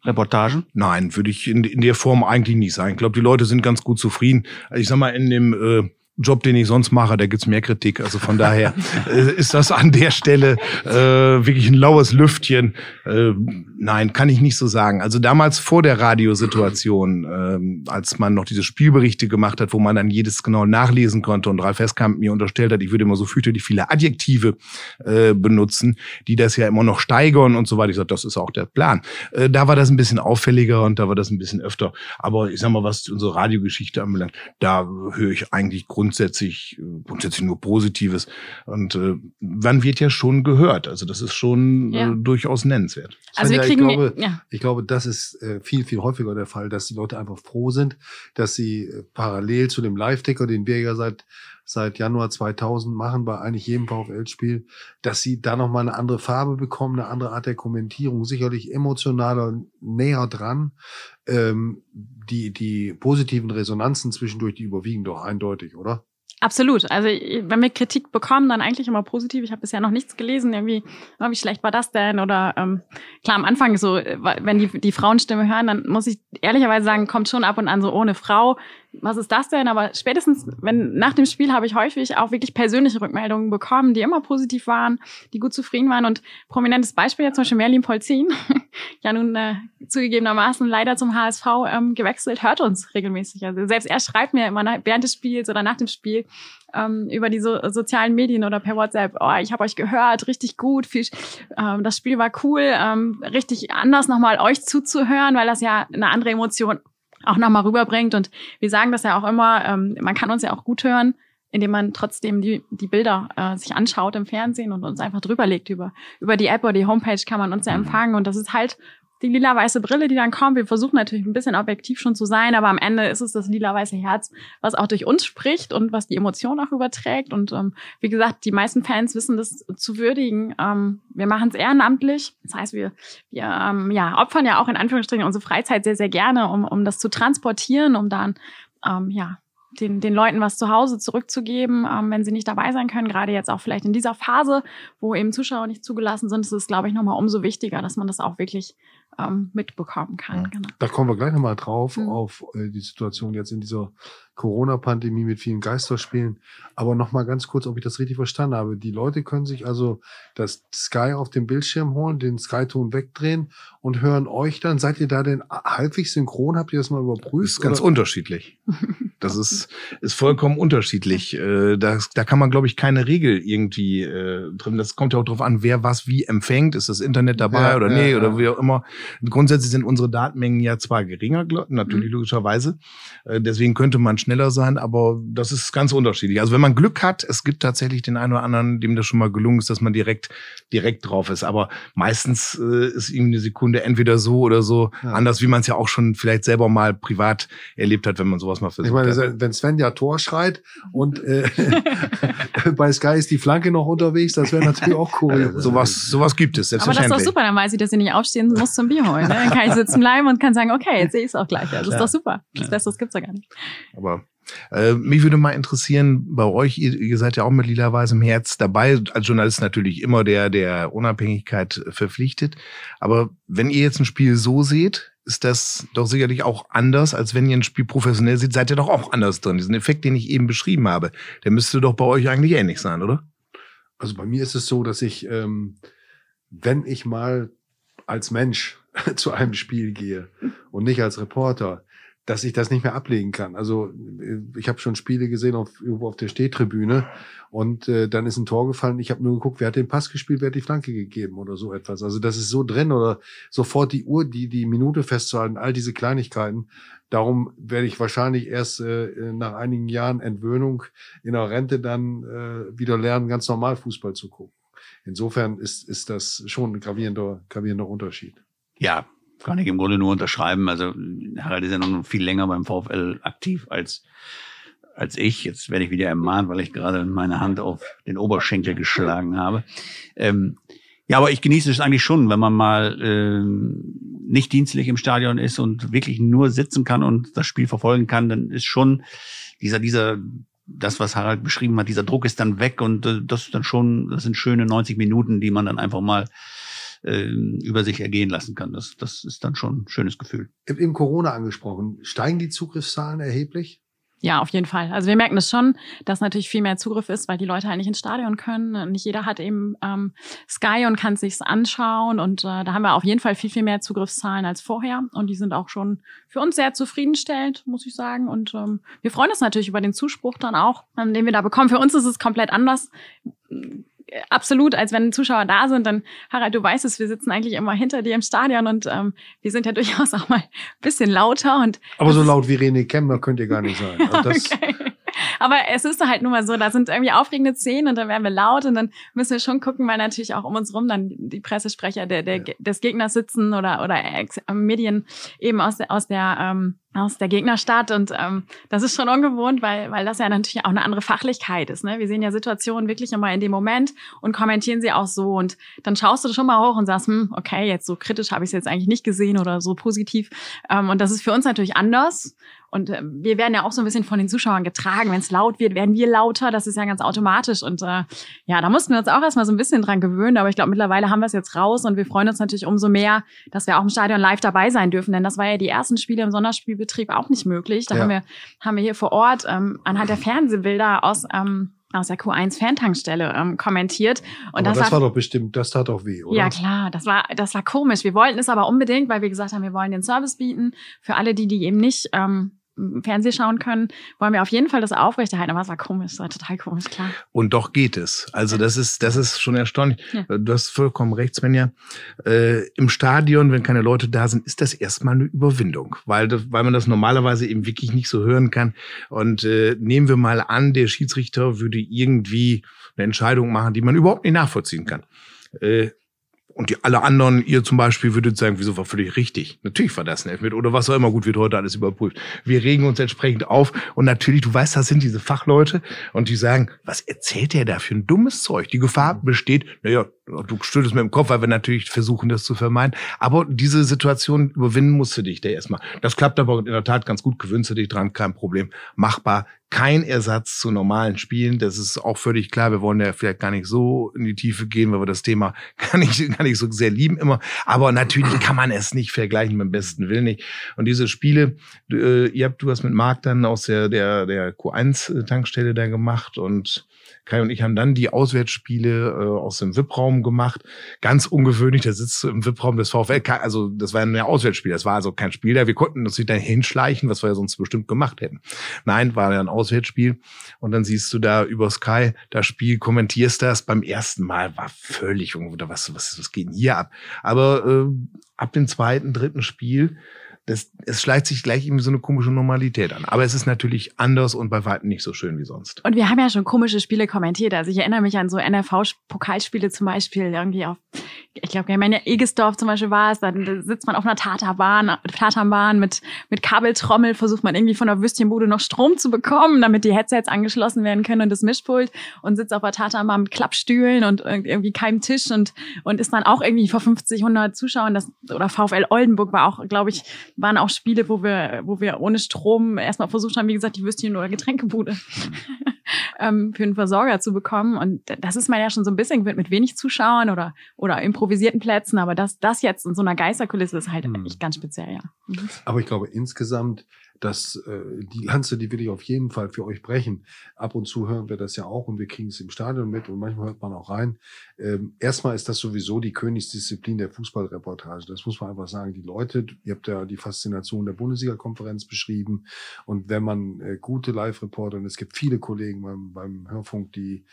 Reportagen? Nein, würde ich in, in der Form eigentlich nicht sagen. Ich glaube, die Leute sind ganz gut zufrieden. Also ich sag mal, in dem äh, Job, den ich sonst mache, da gibt's mehr Kritik. Also von daher äh, ist das an der Stelle äh, wirklich ein laues Lüftchen. Äh, nein, kann ich nicht so sagen. Also damals vor der Radiosituation, ähm, als man noch diese Spielberichte gemacht hat, wo man dann jedes genau nachlesen konnte und Ralf Heskamp mir unterstellt hat, ich würde immer so fürchterlich viele Adjektive äh, benutzen, die das ja immer noch steigern und so weiter. Ich sage, das ist auch der Plan. Äh, da war das ein bisschen auffälliger und da war das ein bisschen öfter. Aber ich sag mal, was unsere Radiogeschichte anbelangt, da höre ich eigentlich grundsätzlich, äh, grundsätzlich nur Positives. Und äh, man wird ja schon gehört. Also das ist schon Ja. äh, durchaus nennenswert. Also wir Svenja, kriegen, ich glaube, ja, Ich glaube, das ist äh, viel, viel häufiger der Fall, dass die Leute einfach froh sind, dass sie äh, parallel zu dem Live-Ticker, den wir ja seit, seit Januar 2000 machen, bei eigentlich jedem VfL-Spiel, dass sie da nochmal eine andere Farbe bekommen, eine andere Art der Kommentierung, sicherlich emotionaler, näher dran. Ähm, die, die positiven Resonanzen zwischendurch, die überwiegen doch eindeutig, oder? Absolut. Also wenn wir Kritik bekommen, dann eigentlich immer positiv. Ich habe bisher noch nichts gelesen, irgendwie, oh, wie schlecht war das denn? Oder ähm, klar, am Anfang so, äh, wenn die, die Frauenstimme hören, dann muss ich ehrlicherweise sagen, kommt schon ab und an so ohne Frau. Was ist das denn? Aber spätestens, wenn nach dem Spiel habe ich häufig auch wirklich persönliche Rückmeldungen bekommen, die immer positiv waren, die gut zufrieden waren. Und prominentes Beispiel jetzt zum Beispiel Merlin Polzin, ja nun äh, zugegebenermaßen leider zum HSV ähm, gewechselt, hört uns regelmäßig. Also selbst er schreibt mir immer während des Spiels oder nach dem Spiel ähm, über die so, sozialen Medien oder per WhatsApp, oh, ich habe euch gehört, richtig gut, viel, ähm, das Spiel war cool, ähm, richtig anders nochmal euch zuzuhören, weil das ja eine andere Emotion auch nochmal rüberbringt. Und wir sagen das ja auch immer, ähm, man kann uns ja auch gut hören, indem man trotzdem die, die Bilder äh, sich anschaut im Fernsehen und uns einfach drüber legt über, über die App oder die Homepage kann man uns ja mhm. empfangen. Und das ist halt die lila-weiße Brille, die dann kommt. Wir versuchen natürlich ein bisschen objektiv schon zu sein, aber am Ende ist es das lila-weiße Herz, was auch durch uns spricht und was die Emotion auch überträgt. Und ähm, wie gesagt, die meisten Fans wissen das zu würdigen. Ähm, wir machen es ehrenamtlich. Das heißt, wir, wir ähm, ja, opfern ja auch in Anführungsstrichen unsere Freizeit sehr, sehr gerne, um, um das zu transportieren, um dann ähm, ja, den, den Leuten was zu Hause zurückzugeben, ähm, wenn sie nicht dabei sein können. Gerade jetzt auch vielleicht in dieser Phase, wo eben Zuschauer nicht zugelassen sind, ist es, glaube ich, nochmal umso wichtiger, dass man das auch wirklich ähm, mitbekommen kann. Genau. Da kommen wir gleich nochmal drauf, mhm. auf äh, die Situation jetzt in dieser Corona-Pandemie mit vielen Geisterspielen. Aber nochmal ganz kurz, ob ich das richtig verstanden habe. Die Leute können sich also das Sky auf dem Bildschirm holen, den Sky-Ton wegdrehen und hören euch dann. Seid ihr da denn halbwegs synchron? Habt ihr das mal überprüft? Das ist ganz oder? unterschiedlich. Das ist, ist vollkommen unterschiedlich. Äh, da, da kann man, glaube ich, keine Regel irgendwie äh, drin. Das kommt ja auch darauf an, wer was wie empfängt. Ist das Internet dabei ja, oder ja, nee ja. oder wie auch immer. Grundsätzlich sind unsere Datenmengen ja zwar geringer, natürlich mhm. logischerweise. Äh, deswegen könnte man schneller sein, aber das ist ganz unterschiedlich. Also wenn man Glück hat, es gibt tatsächlich den einen oder anderen, dem das schon mal gelungen ist, dass man direkt direkt drauf ist. Aber meistens äh, ist irgendwie eine Sekunde entweder so oder so anders, wie man es ja auch schon vielleicht selber mal privat erlebt hat, wenn man sowas mal versucht. Ich meine, wenn Sven ja Tor schreit und äh, bei Sky ist die Flanke noch unterwegs, das wäre natürlich auch cool. sowas, sowas gibt es, Aber das ist doch super, dann weiß ich, dass ich nicht aufstehen muss zum Bier holen. Ne? Dann kann ich sitzen bleiben und kann sagen, okay, jetzt sehe ich es auch gleich. Das ist ja. doch super. Das ja. Besseres gibt's ja gar nicht. Aber äh, mich würde mal interessieren, bei euch, ihr, ihr seid ja auch mit lila weißem Herz dabei, als Journalist natürlich immer der, der Unabhängigkeit verpflichtet. Aber wenn ihr jetzt ein Spiel so seht, ist das doch sicherlich auch anders, als wenn ihr ein Spiel professionell seht, seid ihr doch auch anders drin. Diesen Effekt, den ich eben beschrieben habe, der müsste doch bei euch eigentlich ähnlich sein, oder? Also bei mir ist es so, dass ich, ähm, wenn ich mal als Mensch zu einem Spiel gehe und nicht als Reporter, dass ich das nicht mehr ablegen kann. Also ich habe schon Spiele gesehen auf, irgendwo auf der Stehtribüne und äh, dann ist ein Tor gefallen. Ich habe nur geguckt, wer hat den Pass gespielt, wer hat die Flanke gegeben oder so etwas. Also das ist so drin oder sofort die Uhr, die die Minute festzuhalten, all diese Kleinigkeiten. Darum werde ich wahrscheinlich erst äh, nach einigen Jahren Entwöhnung in der Rente dann äh, wieder lernen, ganz normal Fußball zu gucken. Insofern ist, ist das schon ein gravierender, gravierender Unterschied. Ja, kann ich im Grunde nur unterschreiben. Also Harald ist ja noch viel länger beim VfL aktiv als als ich. Jetzt werde ich wieder ermahnt, weil ich gerade meine Hand auf den Oberschenkel geschlagen habe. Ähm, ja, aber ich genieße es eigentlich schon, wenn man mal ähm, nicht dienstlich im Stadion ist und wirklich nur sitzen kann und das Spiel verfolgen kann, dann ist schon dieser, dieser, das, was Harald beschrieben hat, dieser Druck ist dann weg und äh, das ist dann schon, das sind schöne 90 Minuten, die man dann einfach mal äh, über sich ergehen lassen kann. Das, das ist dann schon ein schönes Gefühl. Eben Corona angesprochen. Steigen die Zugriffszahlen erheblich? Ja, auf jeden Fall. Also wir merken es das schon, dass natürlich viel mehr Zugriff ist, weil die Leute halt nicht ins Stadion können. Nicht jeder hat eben ähm, Sky und kann sich's anschauen. Und äh, da haben wir auf jeden Fall viel, viel mehr Zugriffszahlen als vorher. Und die sind auch schon für uns sehr zufriedenstellend, muss ich sagen. Und ähm, wir freuen uns natürlich über den Zuspruch dann auch, ähm, den wir da bekommen. Für uns ist es komplett anders absolut, als wenn Zuschauer da sind, dann, Harald, du weißt es, wir sitzen eigentlich immer hinter dir im Stadion und ähm, wir sind ja durchaus auch mal ein bisschen lauter. Und Aber so laut wie René Kemmer könnt ihr gar nicht sein. Also okay. Aber es ist halt nun mal so, da sind irgendwie aufregende Szenen und dann werden wir laut und dann müssen wir schon gucken, weil natürlich auch um uns rum dann die Pressesprecher der, der, ja. des Gegners sitzen oder, oder Medien eben aus der, aus der ähm, aus der Gegnerstadt und ähm, das ist schon ungewohnt, weil weil das ja natürlich auch eine andere Fachlichkeit ist. Ne? Wir sehen ja Situationen wirklich immer in dem Moment und kommentieren sie auch so und dann schaust du schon mal hoch und sagst, hm, okay, jetzt so kritisch habe ich es jetzt eigentlich nicht gesehen oder so positiv ähm, und das ist für uns natürlich anders und äh, wir werden ja auch so ein bisschen von den Zuschauern getragen. Wenn es laut wird, werden wir lauter. Das ist ja ganz automatisch. Und äh, ja, da mussten wir uns auch erstmal so ein bisschen dran gewöhnen. Aber ich glaube, mittlerweile haben wir es jetzt raus und wir freuen uns natürlich umso mehr, dass wir auch im Stadion live dabei sein dürfen. Denn das war ja die ersten Spiele im Sonderspielbetrieb auch nicht möglich. Da ja. haben wir haben wir hier vor Ort ähm, anhand der Fernsehbilder aus ähm, aus der Q1-Fantankstelle ähm, kommentiert. Und aber das, das war doch bestimmt, das tat doch weh, oder? Ja, klar, das war, das war komisch. Wir wollten es aber unbedingt, weil wir gesagt haben, wir wollen den Service bieten für alle, die, die eben nicht ähm, Fernseh schauen können, wollen wir auf jeden Fall das aufrechterhalten. Aber es war komisch, es war total komisch, klar. Und doch geht es. Also das ist, das ist schon erstaunlich. Ja. Du hast vollkommen recht, Svenja. Äh, Im Stadion, wenn keine Leute da sind, ist das erstmal eine Überwindung, weil, das, weil man das normalerweise eben wirklich nicht so hören kann. Und äh, nehmen wir mal an, der Schiedsrichter würde irgendwie eine Entscheidung machen, die man überhaupt nicht nachvollziehen kann. Äh, und die alle anderen, ihr zum Beispiel, würdet sagen, wieso war völlig richtig. Natürlich war das ein Elfmeter oder was auch immer. Gut, wird heute alles überprüft. Wir regen uns entsprechend auf und natürlich, du weißt, das sind diese Fachleute und die sagen, was erzählt der da für ein dummes Zeug? Die Gefahr besteht, naja, du schüttelst mir im Kopf, weil wir natürlich versuchen, das zu vermeiden. Aber diese Situation überwinden musst du dich da erstmal. Das klappt aber in der Tat ganz gut. Gewöhnst du dich dran, kein Problem. Machbar. Kein Ersatz zu normalen Spielen. Das ist auch völlig klar. Wir wollen ja vielleicht gar nicht so in die Tiefe gehen, weil wir das Thema gar nicht, gar nicht so sehr lieben immer. Aber natürlich kann man es nicht vergleichen mit dem besten Willen nicht. Und diese Spiele, äh, ihr habt, du hast mit Marc dann aus der, der, der Q1-Tankstelle da gemacht und Kai und ich haben dann die Auswärtsspiele äh, aus dem VIP-Raum gemacht. Ganz ungewöhnlich, da sitzt du im VIP-Raum des VfL. Also das war ein Auswärtsspiel, das war also kein Spiel da. Wir konnten uns nicht da hinschleichen, was wir ja sonst bestimmt gemacht hätten. Nein, war ja ein Auswärtsspiel. Und dann siehst du da über Sky das Spiel, kommentierst das. Beim ersten Mal war völlig irgendwo, was, was, was geht denn hier ab? Aber äh, ab dem zweiten, dritten Spiel das, es schleicht sich gleich irgendwie so eine komische Normalität an. Aber es ist natürlich anders und bei weitem nicht so schön wie sonst. Und wir haben ja schon komische Spiele kommentiert. Also ich erinnere mich an so NRV-Pokalspiele zum Beispiel irgendwie auf, ich glaube, wenn ja Egesdorf zum Beispiel war es, dann sitzt man auf einer Tatanbahn, Tatanbahn mit, mit Kabeltrommel, versucht man irgendwie von der Würstchenbude noch Strom zu bekommen, damit die Headsets angeschlossen werden können und das Mischpult und sitzt auf der Tatanbahn mit Klappstühlen und irgendwie keinem Tisch und, und ist dann auch irgendwie vor 50, 100 Zuschauern, das, oder VfL Oldenburg war auch, glaube ich, waren auch Spiele, wo wir, wo wir ohne Strom erstmal versucht haben, wie gesagt, die Würstchen oder Getränkebude ähm, für einen Versorger zu bekommen. Und das ist man ja schon so ein bisschen gewöhnt mit wenig Zuschauern oder, oder improvisierten Plätzen. Aber das, das jetzt in so einer Geisterkulisse ist halt Hm. echt ganz speziell, ja. Mhm. Aber ich glaube insgesamt, dass äh, die Lanze, die will ich auf jeden Fall für euch brechen. Ab und zu hören wir das ja auch und wir kriegen es im Stadion mit und manchmal hört man auch rein. Ähm, erstmal ist das sowieso die Königsdisziplin der Fußballreportage. Das muss man einfach sagen. Die Leute, ihr habt ja die Faszination der Bundesliga-Konferenz beschrieben und wenn man äh, gute Live-Reporter, und es gibt viele Kollegen beim, beim Hörfunk, die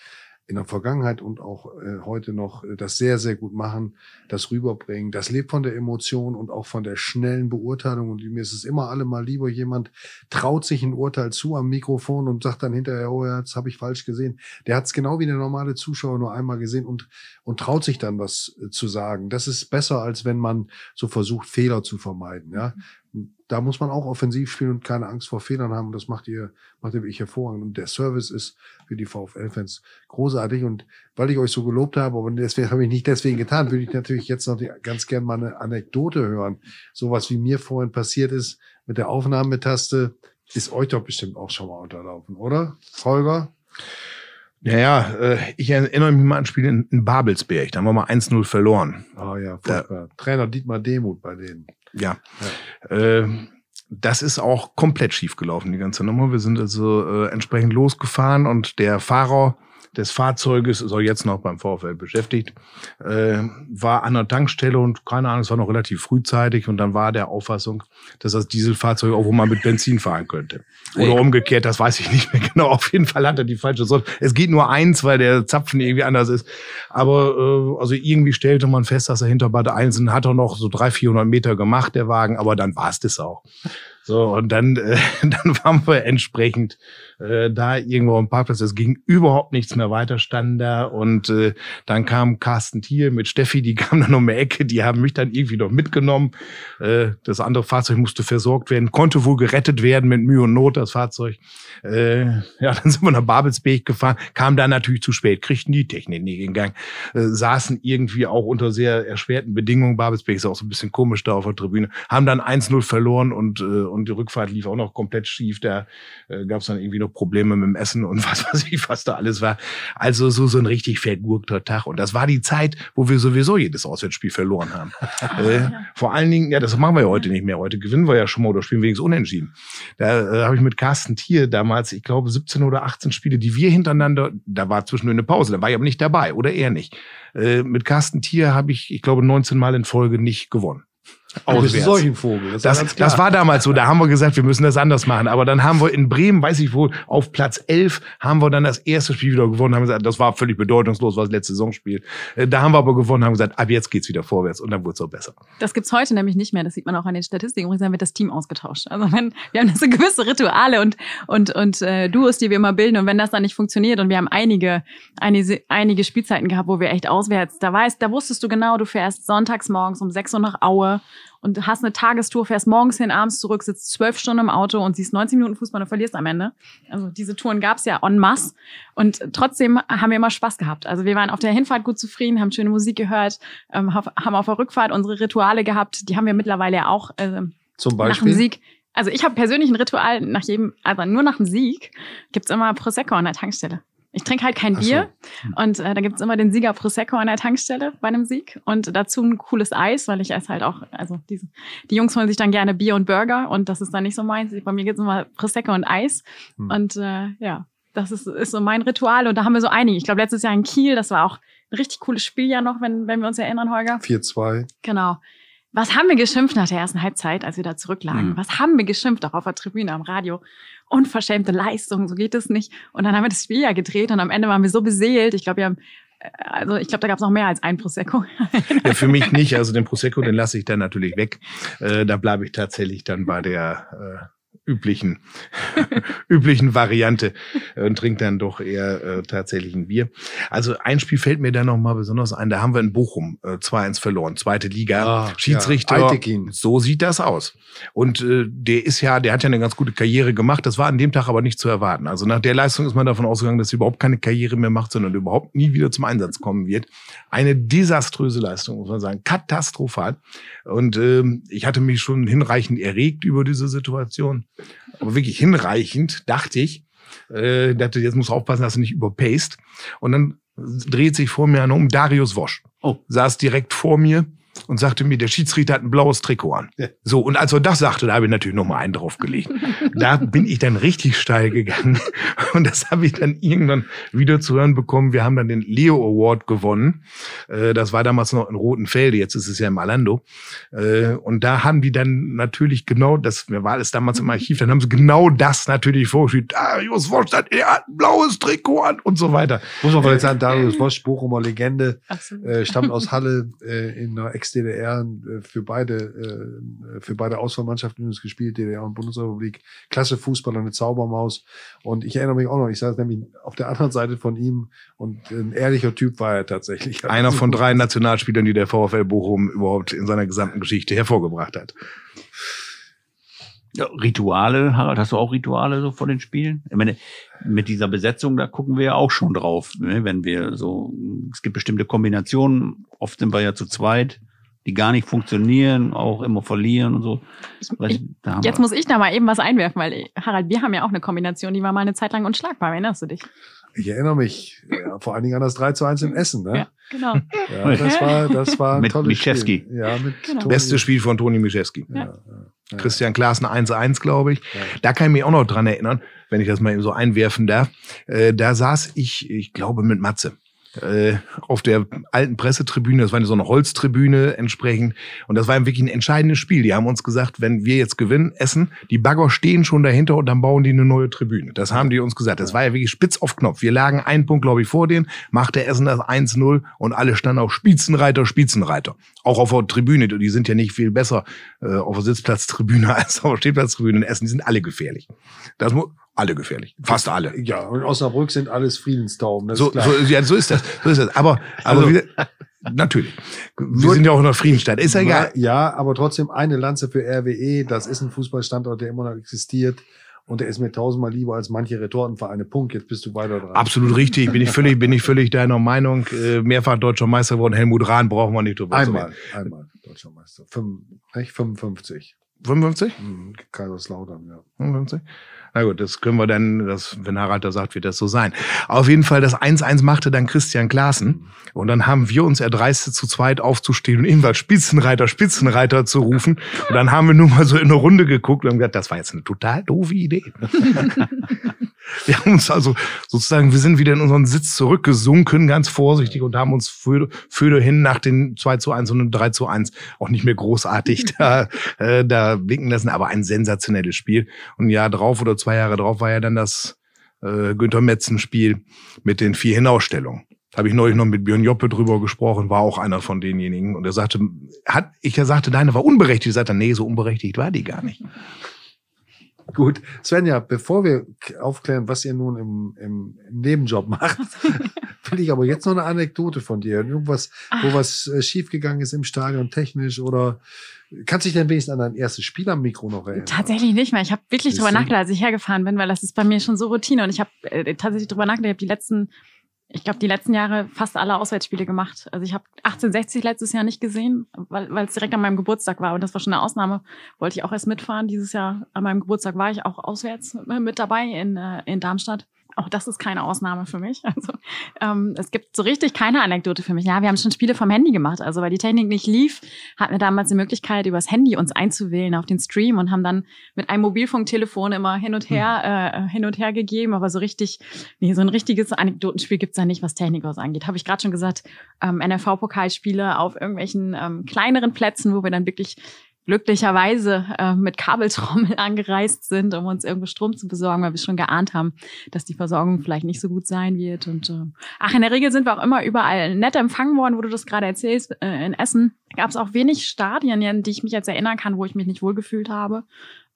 in der Vergangenheit und auch äh, heute noch äh, das sehr, sehr gut machen, das rüberbringen. Das lebt von der Emotion und auch von der schnellen Beurteilung. Und mir ist es immer allemal lieber, jemand traut sich ein Urteil zu am Mikrofon und sagt dann hinterher, oh ja, das habe ich falsch gesehen. Der hat es genau wie der normale Zuschauer nur einmal gesehen und, und traut sich dann was äh, zu sagen. Das ist besser, als wenn man so versucht, Fehler zu vermeiden. Ja, da muss man auch offensiv spielen und keine Angst vor Fehlern haben. Und das macht ihr, macht ihr wirklich hervorragend. Und der Service ist für die VfL-Fans großartig. Und weil ich euch so gelobt habe, aber deswegen habe ich nicht deswegen getan, würde ich natürlich jetzt noch die, ganz gern mal eine Anekdote hören. Sowas wie mir vorhin passiert ist mit der Aufnahmetaste, ist euch doch bestimmt auch schon mal unterlaufen, oder? Holger? Ja, ja, äh, ich erinnere mich mal an Spiele in, in Babelsberg. Da haben wir mal 1-0 verloren. Ah ja, furchtbar. Trainer Dietmar Demuth bei denen. Ja. Äh, das ist auch komplett schief gelaufen, die ganze Nummer. Wir sind also äh, entsprechend losgefahren und der Fahrer des Fahrzeuges ist auch jetzt noch beim VfL beschäftigt, äh, war an der Tankstelle und keine Ahnung, es war noch relativ frühzeitig und dann war der Auffassung, dass das Dieselfahrzeug auch wohl mal mit Benzin fahren könnte. Oder Ey. umgekehrt, das weiß ich nicht mehr genau. Auf jeden Fall hat er die falsche Sorte. Es geht nur eins, weil der Zapfen irgendwie anders ist. Aber äh, also irgendwie stellte man fest, dass er hinter Bad Einsen hat er noch so 300, 400 Meter gemacht, der Wagen, aber dann war es das auch. So, und dann, äh, dann waren wir entsprechend äh, da irgendwo am Parkplatz. Es ging überhaupt nichts mehr weiter, standen da. Und äh, dann kam Carsten Thiel mit Steffi, die kamen dann um die Ecke, die haben mich dann irgendwie noch mitgenommen. Äh, das andere Fahrzeug musste versorgt werden, konnte wohl gerettet werden mit Mühe und Not, das Fahrzeug. Äh, ja, dann sind wir nach Babelsberg gefahren, kam dann natürlich zu spät, kriegten die Technik nicht in Gang, äh, saßen irgendwie auch unter sehr erschwerten Bedingungen. Babelsberg ist auch so ein bisschen komisch da auf der Tribüne, haben dann 1-0 verloren und, äh, und die Rückfahrt lief auch noch komplett schief. Da äh, gab es dann irgendwie noch genug Probleme mit dem Essen und was weiß ich, was da alles war. Also so, so ein richtig vergurkter Tag. Und das war die Zeit, wo wir sowieso jedes Auswärtsspiel verloren haben. äh, vor allen Dingen, ja, das machen wir ja heute nicht mehr. Heute gewinnen wir ja schon mal oder spielen wenigstens unentschieden. Da äh, habe ich mit Carsten Thier damals, ich glaube, 17 oder 18 Spiele, die wir hintereinander, da war zwischendurch eine Pause, da war ich aber nicht dabei oder er nicht. Äh, mit Carsten Thier habe ich, ich glaube, 19 Mal in Folge nicht gewonnen. Du bist ein Seuchenvogel. Das, Das, war das war damals so, da haben wir gesagt, wir müssen das anders machen. Aber dann haben wir in Bremen, weiß ich wo, auf Platz 11 haben wir dann das erste Spiel wieder gewonnen, haben gesagt, das war völlig bedeutungslos, war das letzte Saisonspiel. Äh, Da haben wir aber gewonnen, haben gesagt, ab jetzt geht's wieder vorwärts und dann wurde es auch besser. Das gibt's heute nämlich nicht mehr. Das sieht man auch an den Statistiken. Übrigens dann wird das Team ausgetauscht. Also wenn wir haben so gewisse Rituale und und und äh, Duos, die wir immer bilden. Und wenn das dann nicht funktioniert und wir haben einige einige, einige Spielzeiten gehabt, wo wir echt auswärts, da weißt, da wusstest du genau, du fährst sonntags morgens um 6 Uhr nach Aue und hast eine Tagestour, fährst morgens hin, abends zurück, sitzt zwölf Stunden im Auto und siehst 90 Minuten Fußball und verlierst am Ende. Also diese Touren gab's ja en masse. Und trotzdem haben wir immer Spaß gehabt. Also wir waren auf der Hinfahrt gut zufrieden, haben schöne Musik gehört, ähm, haben auf der Rückfahrt unsere Rituale gehabt. Die haben wir mittlerweile ja auch ähm, Zum nach dem Beispiel. Sieg. Also ich habe persönlich ein Ritual nach jedem, also nur nach dem Sieg gibt's immer Prosecco an der Tankstelle. Ich trinke halt kein Ach so. Bier und äh, da gibt's immer den Sieger Prosecco an der Tankstelle bei einem Sieg und dazu ein cooles Eis, weil ich esse halt auch, also diese, die Jungs holen sich dann gerne Bier und Burger und das ist dann nicht so meins. Bei mir gibt's immer Prosecco und Eis Hm. und äh, ja, das ist, ist so mein Ritual und da haben wir so einige. Ich glaube letztes Jahr in Kiel, das war auch ein richtig cooles Spiel ja noch, wenn, wenn wir uns erinnern, Holger. 4-2. Genau. Was haben wir geschimpft nach der ersten Halbzeit, als wir da zurücklagen? Mhm. Was haben wir geschimpft auch auf der Tribüne am Radio? Unverschämte Leistung, so geht es nicht. Und dann haben wir das Spiel ja gedreht und am Ende waren wir so beseelt. Ich glaube, wir haben, äh, also ich glaube, da gab es noch mehr als ein Prosecco. Ja, für mich nicht. Also den Prosecco, den lasse ich dann natürlich weg. Äh, da bleibe ich tatsächlich dann bei der äh, üblichen, üblichen Variante und trinke dann doch eher äh, tatsächlich ein Bier. Also ein Spiel fällt mir da noch mal besonders ein. Da haben wir in Bochum äh, 2-1 verloren, zweite Liga. Ah, Schiedsrichter, ja, so sieht das aus. Und äh, der ist ja, der hat ja eine ganz gute Karriere gemacht. Das war an dem Tag aber nicht zu erwarten. Also nach der Leistung ist man davon ausgegangen, dass er überhaupt keine Karriere mehr macht, sondern überhaupt nie wieder zum Einsatz kommen wird. Eine desaströse Leistung, muss man sagen. Katastrophal. Und ähm, ich hatte mich schon hinreichend erregt über diese Situation. Aber wirklich hinreichend, dachte ich. Äh, dachte, jetzt musst du aufpassen, dass du nicht überpaced. Und dann dreht sich vor mir einer um Darius Wosch. Oh. Saß direkt vor mir und sagte mir, der Schiedsrichter hat ein blaues Trikot an. So, und als er das sagte, da habe ich natürlich noch mal einen draufgelegt. da bin ich dann richtig steil gegangen. Und das habe ich dann irgendwann wieder zu hören bekommen. Wir haben dann den Leo Award gewonnen. Äh, Das war damals noch in Rotenfelde, jetzt ist es ja im Alando. Äh, Und da haben die dann natürlich genau, das mir war alles damals im Archiv, dann haben sie genau das natürlich vorgeschrieben. Darius Wosch hat er hat ein blaues Trikot an und so weiter. Muss man vielleicht sagen, Darius Wosch, Bochumer Legende, äh, stammt aus Halle äh, in der Ex-DDR äh, für beide äh, für beide Auswahlmannschaften übrigens gespielt, DDR und Bundesrepublik. Klasse Fußballer, eine Zaubermaus. Und ich erinnere mich auch noch, ich saß nämlich auf der anderen Seite von ihm und ein ehrlicher Typ war er tatsächlich. Einer Also von drei Nationalspielern, die der VfL Bochum überhaupt in seiner gesamten Geschichte hervorgebracht hat. Ja, Rituale, Harald, hast du auch Rituale so vor den Spielen? Ich meine, mit dieser Besetzung, da gucken wir ja auch schon drauf, ne? wenn wir so, es gibt bestimmte Kombinationen, oft sind wir ja zu zweit, die gar nicht funktionieren, auch immer verlieren und so. Ich, da haben Jetzt wir- muss ich da mal eben was einwerfen, weil Harald, wir haben ja auch eine Kombination, die war mal eine Zeit lang unschlagbar. Erinnerst du dich? Ich erinnere mich ja, vor allen Dingen an das 3 zu 1 in Essen. Ne? Ja, genau. Ja, das war, das war ein Mit tolles Mischewski. Spiel. Ja, mit Genau. Toni- Bestes Spiel von Toni Mischewski. Ja, ja, ja. Christian Klaassen 1-1, glaube ich. Ja. Da kann ich mich auch noch dran erinnern, wenn ich das mal eben so einwerfen darf. Äh, da saß ich, ich glaube, mit Matze. Äh, auf der alten Pressetribüne, das war so eine Holztribüne entsprechend. Und das war wirklich ein entscheidendes Spiel. Die haben uns gesagt, wenn wir jetzt gewinnen, essen, die Bagger stehen schon dahinter und dann bauen die eine neue Tribüne. Das haben die uns gesagt. Das war ja wirklich spitz auf Knopf. Wir lagen einen Punkt, glaube ich, vor denen, machte Essen das 1-0 und alle standen auf Spitzenreiter, Spitzenreiter. Auch auf der Tribüne, die sind ja nicht viel besser äh, auf der Sitzplatztribüne als auf der Stehplatztribüne in Essen. Die sind alle gefährlich. Das alle gefährlich. Fast alle. Ja, und Osnabrück sind alles Friedenstauben. Das So, ist klar. so, ja, so ist das. So ist das. Aber, aber Also- wir, natürlich. Wir sind ja auch in der Friedensstadt. Ist ja egal. Ja, aber trotzdem eine Lanze für RWE. Das ist ein Fußballstandort, der immer noch existiert. Und der ist mir tausendmal lieber als manche Retortenvereine. Punkt. Jetzt bist du weiter dran. Absolut richtig. Bin ich völlig, bin ich völlig deiner Meinung. Äh, mehrfach deutscher Meister geworden. Helmut Rahn brauchen wir nicht drüber zu Einmal, reden. einmal deutscher Meister. Fünf, nicht? 55. 55? Hm, Kaiserslautern, ja. 55? Na gut, das können wir dann, das, wenn Harald da sagt, wird das so sein. Auf jeden Fall, das 1-1 machte dann Christian Klaassen. Und dann haben wir uns erdreistet, zu zweit aufzustehen und ebenfalls Spitzenreiter, Spitzenreiter zu rufen. Und dann haben wir nur mal so in eine Runde geguckt und haben gesagt, das war jetzt eine total doofe Idee. Wir haben uns also sozusagen, wir sind wieder in unseren Sitz zurückgesunken, ganz vorsichtig und haben uns für, für hin nach den 2 zu 1 und 3 zu 1 auch nicht mehr großartig da, äh, da blicken lassen, aber ein sensationelles Spiel. Und ein Jahr drauf oder zwei Jahre drauf war ja dann das äh, Günther Metzen-Spiel mit den vier Hinausstellungen. Da habe ich neulich noch mit Björn Joppe drüber gesprochen, war auch einer von denjenigen. Und er sagte, hat, ich sagte, deine war unberechtigt. Ich sagte, nee, so unberechtigt war die gar nicht. Gut, Svenja, bevor wir aufklären, was ihr nun im, im, im Nebenjob macht, will ich aber jetzt noch eine Anekdote von dir. Irgendwas, wo was äh, schiefgegangen ist im Stadion technisch oder kannst du dich denn wenigstens an dein erstes Spiel am Mikro noch erinnern? Tatsächlich nicht mehr. Ich habe wirklich drüber nachgedacht, als ich hergefahren bin, weil das ist bei mir schon so Routine und ich habe äh, tatsächlich drüber nachgedacht. Ich habe die letzten, ich glaube, die letzten Jahre fast alle Auswärtsspiele gemacht. Also ich habe 1860 letztes Jahr nicht gesehen, weil es direkt an meinem Geburtstag war und das war schon eine Ausnahme. Wollte ich auch erst mitfahren. Dieses Jahr an meinem Geburtstag war ich auch auswärts äh, mit dabei in, äh, in Darmstadt. Auch das ist keine Ausnahme für mich. Also ähm, es gibt so richtig keine Anekdote für mich. Ja, wir haben schon Spiele vom Handy gemacht. Also weil die Technik nicht lief, hatten wir damals die Möglichkeit, übers Handy uns einzuwählen auf den Stream und haben dann mit einem Mobilfunktelefon immer hin und her, äh, hin und her gegeben. Aber so richtig, nee, so ein richtiges Anekdotenspiel gibt's da nicht, was Technik aus angeht. Habe ich gerade schon gesagt, ähm, NRV-Pokalspiele auf irgendwelchen ähm, kleineren Plätzen, wo wir dann wirklich glücklicherweise äh, mit Kabeltrommel angereist sind, um uns irgendwo Strom zu besorgen, weil wir schon geahnt haben, dass die Versorgung vielleicht nicht so gut sein wird. Und äh, ach, in der Regel sind wir auch immer überall nett empfangen worden, wo du das gerade erzählst. Äh, in Essen gab es auch wenig Stadien, die ich mich jetzt erinnern kann, wo ich mich nicht wohlgefühlt habe.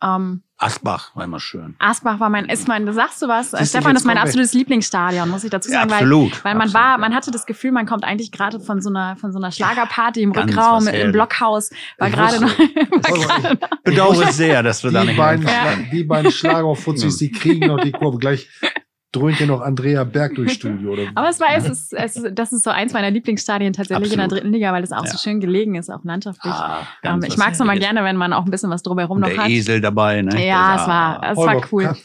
Ähm, Asbach war immer schön. Asbach war mein, ist mein, sagst du was? Siehst Stefan ist mein absolutes Lieblingsstadion, muss ich dazu Ja, sagen, weil absolut. weil man absolut, war, ja. man hatte das Gefühl, man kommt eigentlich gerade von so einer, von so einer Schlagerparty im Ganz Rückraum, im. Blockhaus, war Ich gerade noch, war noch bedauere sehr, dass wir da Die nicht beiden, Schla- die beiden Schlagerfuzis, die kriegen noch die Kurve. Gleich dröhnt hier noch Andrea Berg durchs Studio. Oder? Aber es war, es ist, es ist, das ist so eins meiner Lieblingsstadien tatsächlich in der Absolut. dritten Liga, weil es auch Ja. so schön gelegen ist, auch landschaftlich. Ah, ähm, ich mag es immer Herrliches. gerne, wenn man auch ein bisschen was drumherum noch der hat. Esel dabei, ne? Ja, Das- es war, es war cool.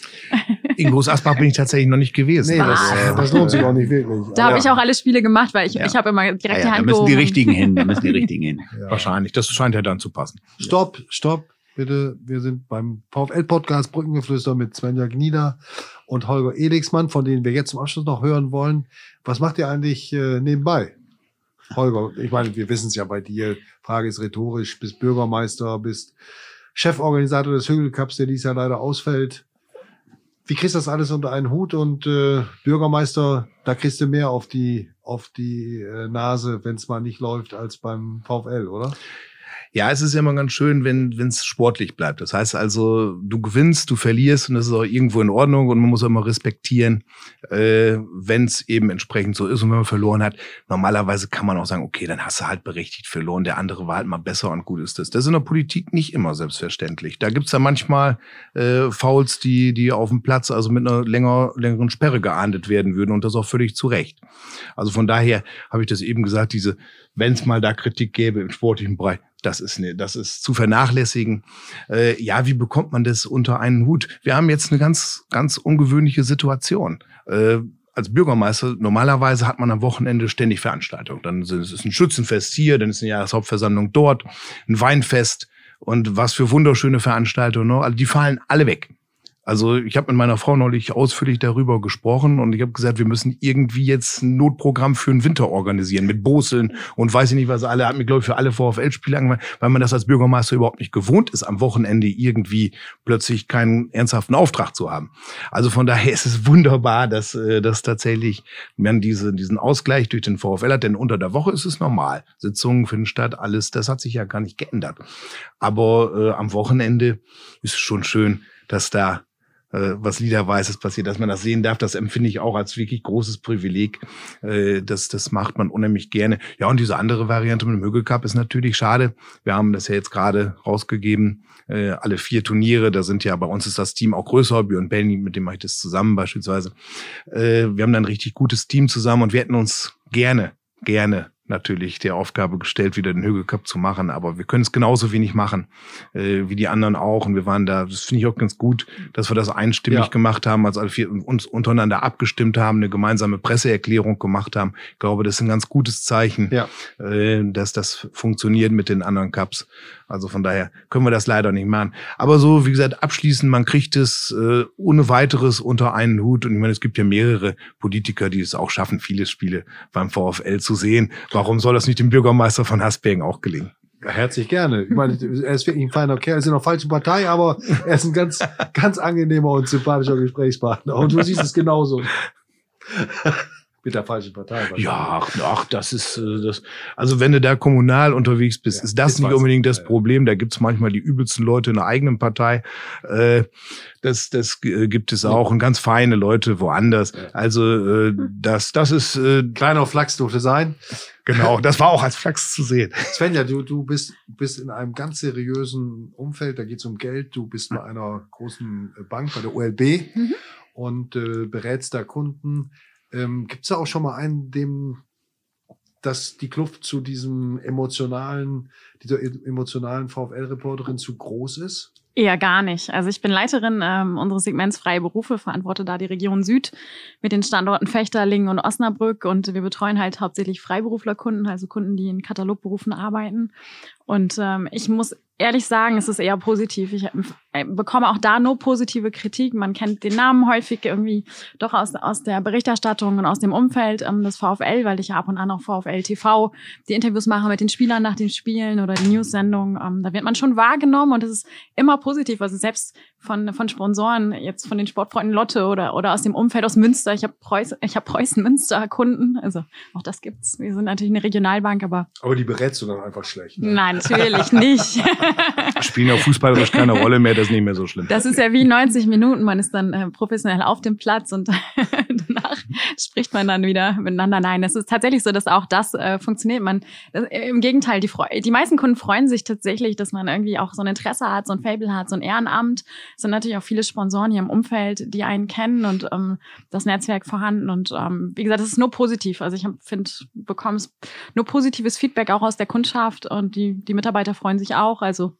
In Groß Asbach bin ich tatsächlich noch nicht gewesen. Nee, das, das lohnt sich auch nicht wirklich. Da habe Aber- ich auch alle Spiele gemacht, weil ich, Ja. ich habe immer direkt Ja, die ja, da Hand müssen die richtigen hin, da müssen die richtigen hin. Ja. Wahrscheinlich. Das scheint ja dann zu passen. Stopp, stopp, bitte. Wir sind beim VfL-Podcast Brückengeflüster mit Svenja Gnieder und Holger Elixmann, von denen wir jetzt zum Abschluss noch hören wollen. Was macht ihr eigentlich äh, nebenbei? Holger, ich meine, wir wissen es ja bei dir. Frage ist rhetorisch. Bist Bürgermeister, bist Cheforganisator des Hügelcups, der dies Jahr leider ausfällt. Wie kriegst du das alles unter einen Hut? Und äh, Bürgermeister, da kriegst du mehr auf die, auf die äh, Nase, wenn es mal nicht läuft, als beim VfL, oder? Ja, es ist ja immer ganz schön, wenn es sportlich bleibt. Das heißt also, du gewinnst, du verlierst und das ist auch irgendwo in Ordnung und man muss auch immer respektieren, äh, wenn es eben entsprechend so ist und wenn man verloren hat. Normalerweise kann man auch sagen, okay, dann hast du halt berechtigt verloren, der andere war halt mal besser und gut ist das. Das ist in der Politik nicht immer selbstverständlich. Da gibt's ja manchmal äh, Fouls, die, die auf dem Platz also mit einer länger, längeren Sperre geahndet werden würden und das auch völlig zu Recht. Also von daher habe ich das eben gesagt, diese, wenn es mal da Kritik gäbe im sportlichen Bereich, das ist ne, das ist zu vernachlässigen. Äh, ja, wie bekommt man das unter einen Hut? Wir haben jetzt eine ganz, ganz ungewöhnliche Situation. Äh, als Bürgermeister, normalerweise hat man am Wochenende ständig Veranstaltungen. Dann ist es ein Schützenfest hier, dann ist eine Jahreshauptversammlung dort, ein Weinfest und was für wunderschöne Veranstaltungen. Ne? Also die fallen alle weg. Also ich habe mit meiner Frau neulich ausführlich darüber gesprochen und ich habe gesagt, wir müssen irgendwie jetzt ein Notprogramm für den Winter organisieren mit Boseln und weiß ich nicht was alle, hat mir glaube ich für alle VfL-Spiele angefangen, weil man das als Bürgermeister überhaupt nicht gewohnt ist, am Wochenende irgendwie plötzlich keinen ernsthaften Auftrag zu haben. Also von daher ist es wunderbar, dass äh, das tatsächlich man diese, diesen Ausgleich durch den VfL hat, denn unter der Woche ist es normal. Sitzungen finden statt, alles, das hat sich ja gar nicht geändert. Aber äh, am Wochenende ist es schon schön, dass da äh, was Liederweißes passiert, dass man das sehen darf, das empfinde ich auch als wirklich großes Privileg. Äh, das, das macht man unheimlich gerne. Ja, und diese andere Variante mit dem Hügelcup ist natürlich schade. Wir haben das ja jetzt gerade rausgegeben, äh, alle vier Turniere. Da sind ja bei uns ist das Team auch größer. Björn Benny, mit dem mache ich das zusammen beispielsweise. Äh, wir haben da ein richtig gutes Team zusammen und wir hätten uns gerne, gerne natürlich der Aufgabe gestellt, wieder den Hügel Cup zu machen. Aber wir können es genauso wenig machen äh, wie die anderen auch. Und wir waren da, das finde ich auch ganz gut, dass wir das einstimmig Ja. gemacht haben, als alle vier uns untereinander abgestimmt haben, eine gemeinsame Presseerklärung gemacht haben. Ich glaube, das ist ein ganz gutes Zeichen, Ja. äh, dass das funktioniert mit den anderen Cups. Also von daher können wir das leider nicht machen. Aber so, wie gesagt, abschließend, man kriegt es äh, ohne weiteres unter einen Hut. Und ich meine, es gibt ja mehrere Politiker, die es auch schaffen, viele Spiele beim VfL zu sehen. Warum soll das nicht dem Bürgermeister von Hasbergen auch gelingen? Herzlich gerne. Ich meine, er ist wirklich ein feiner Kerl, er ist in der falschen Partei, aber er ist ein ganz, ganz angenehmer und sympathischer Gesprächspartner. Und du siehst es genauso. Mit der falschen Partei. Ja, ach, das ist äh, das. Also wenn du da kommunal unterwegs bist, Ja, ist das nicht unbedingt das. Problem. Da gibt's manchmal die übelsten Leute in der eigenen Partei. Äh, das das äh, gibt es auch und ganz feine Leute woanders. Also das das ist Kleiner Flachs durfte sein. Genau. Das war auch als Flachs zu sehen. Svenja, du, du bist, bist in einem ganz seriösen Umfeld, da geht es um Geld. Du bist bei einer großen äh, Bank, bei der OLB Mhm. und äh, berätst da Kunden. Ähm, Gibt es da auch schon mal einen, dem dass die Kluft zu diesem emotionalen, dieser e- emotionalen VfL-Reporterin zu groß ist? Eher gar nicht. Also ich bin Leiterin ähm, unseres Segments Freie Berufe, verantworte da die Region Süd mit den Standorten Fechterlingen und Osnabrück und wir betreuen halt hauptsächlich Freiberuflerkunden, also Kunden, die in Katalogberufen arbeiten. Und ähm, ich muss ehrlich sagen, es ist eher positiv. Ich äh, bekomme auch da nur positive Kritik. Man kennt den Namen häufig irgendwie doch aus, aus der Berichterstattung und aus dem Umfeld ähm, des VfL, weil ich ja ab und an auch VfL TV die Interviews mache mit den Spielern nach den Spielen oder die News-Sendungen. Ähm, da wird man schon wahrgenommen und es ist immer positiv. Also selbst von, von Sponsoren, jetzt von den Sportfreunden Lotte oder, oder aus dem Umfeld aus Münster. Ich habe Preußen, ich hab Preußen-Münster-Kunden. Also auch das gibt's. Wir sind natürlich eine Regionalbank, aber Aber die berätst du dann einfach schlecht. Ne? nein, natürlich nicht. Spielen ja fußballerisch keine Rolle mehr. Das ist nicht mehr so schlimm. Das ist ja wie 90 Minuten. Man ist dann äh, professionell auf dem Platz und spricht man dann wieder miteinander. Nein, es ist tatsächlich so, dass auch das äh, funktioniert. Man, das, äh, Im Gegenteil, die, Freu die meisten Kunden freuen sich tatsächlich, dass man irgendwie auch so ein Interesse hat, so ein Fable hat, so ein Ehrenamt. Es sind natürlich auch viele Sponsoren hier im Umfeld, die einen kennen und ähm, das Netzwerk vorhanden. Und ähm, wie gesagt, es ist nur positiv. Also ich finde, bekomme nur positives Feedback auch aus der Kundschaft und die, die Mitarbeiter freuen sich auch. Also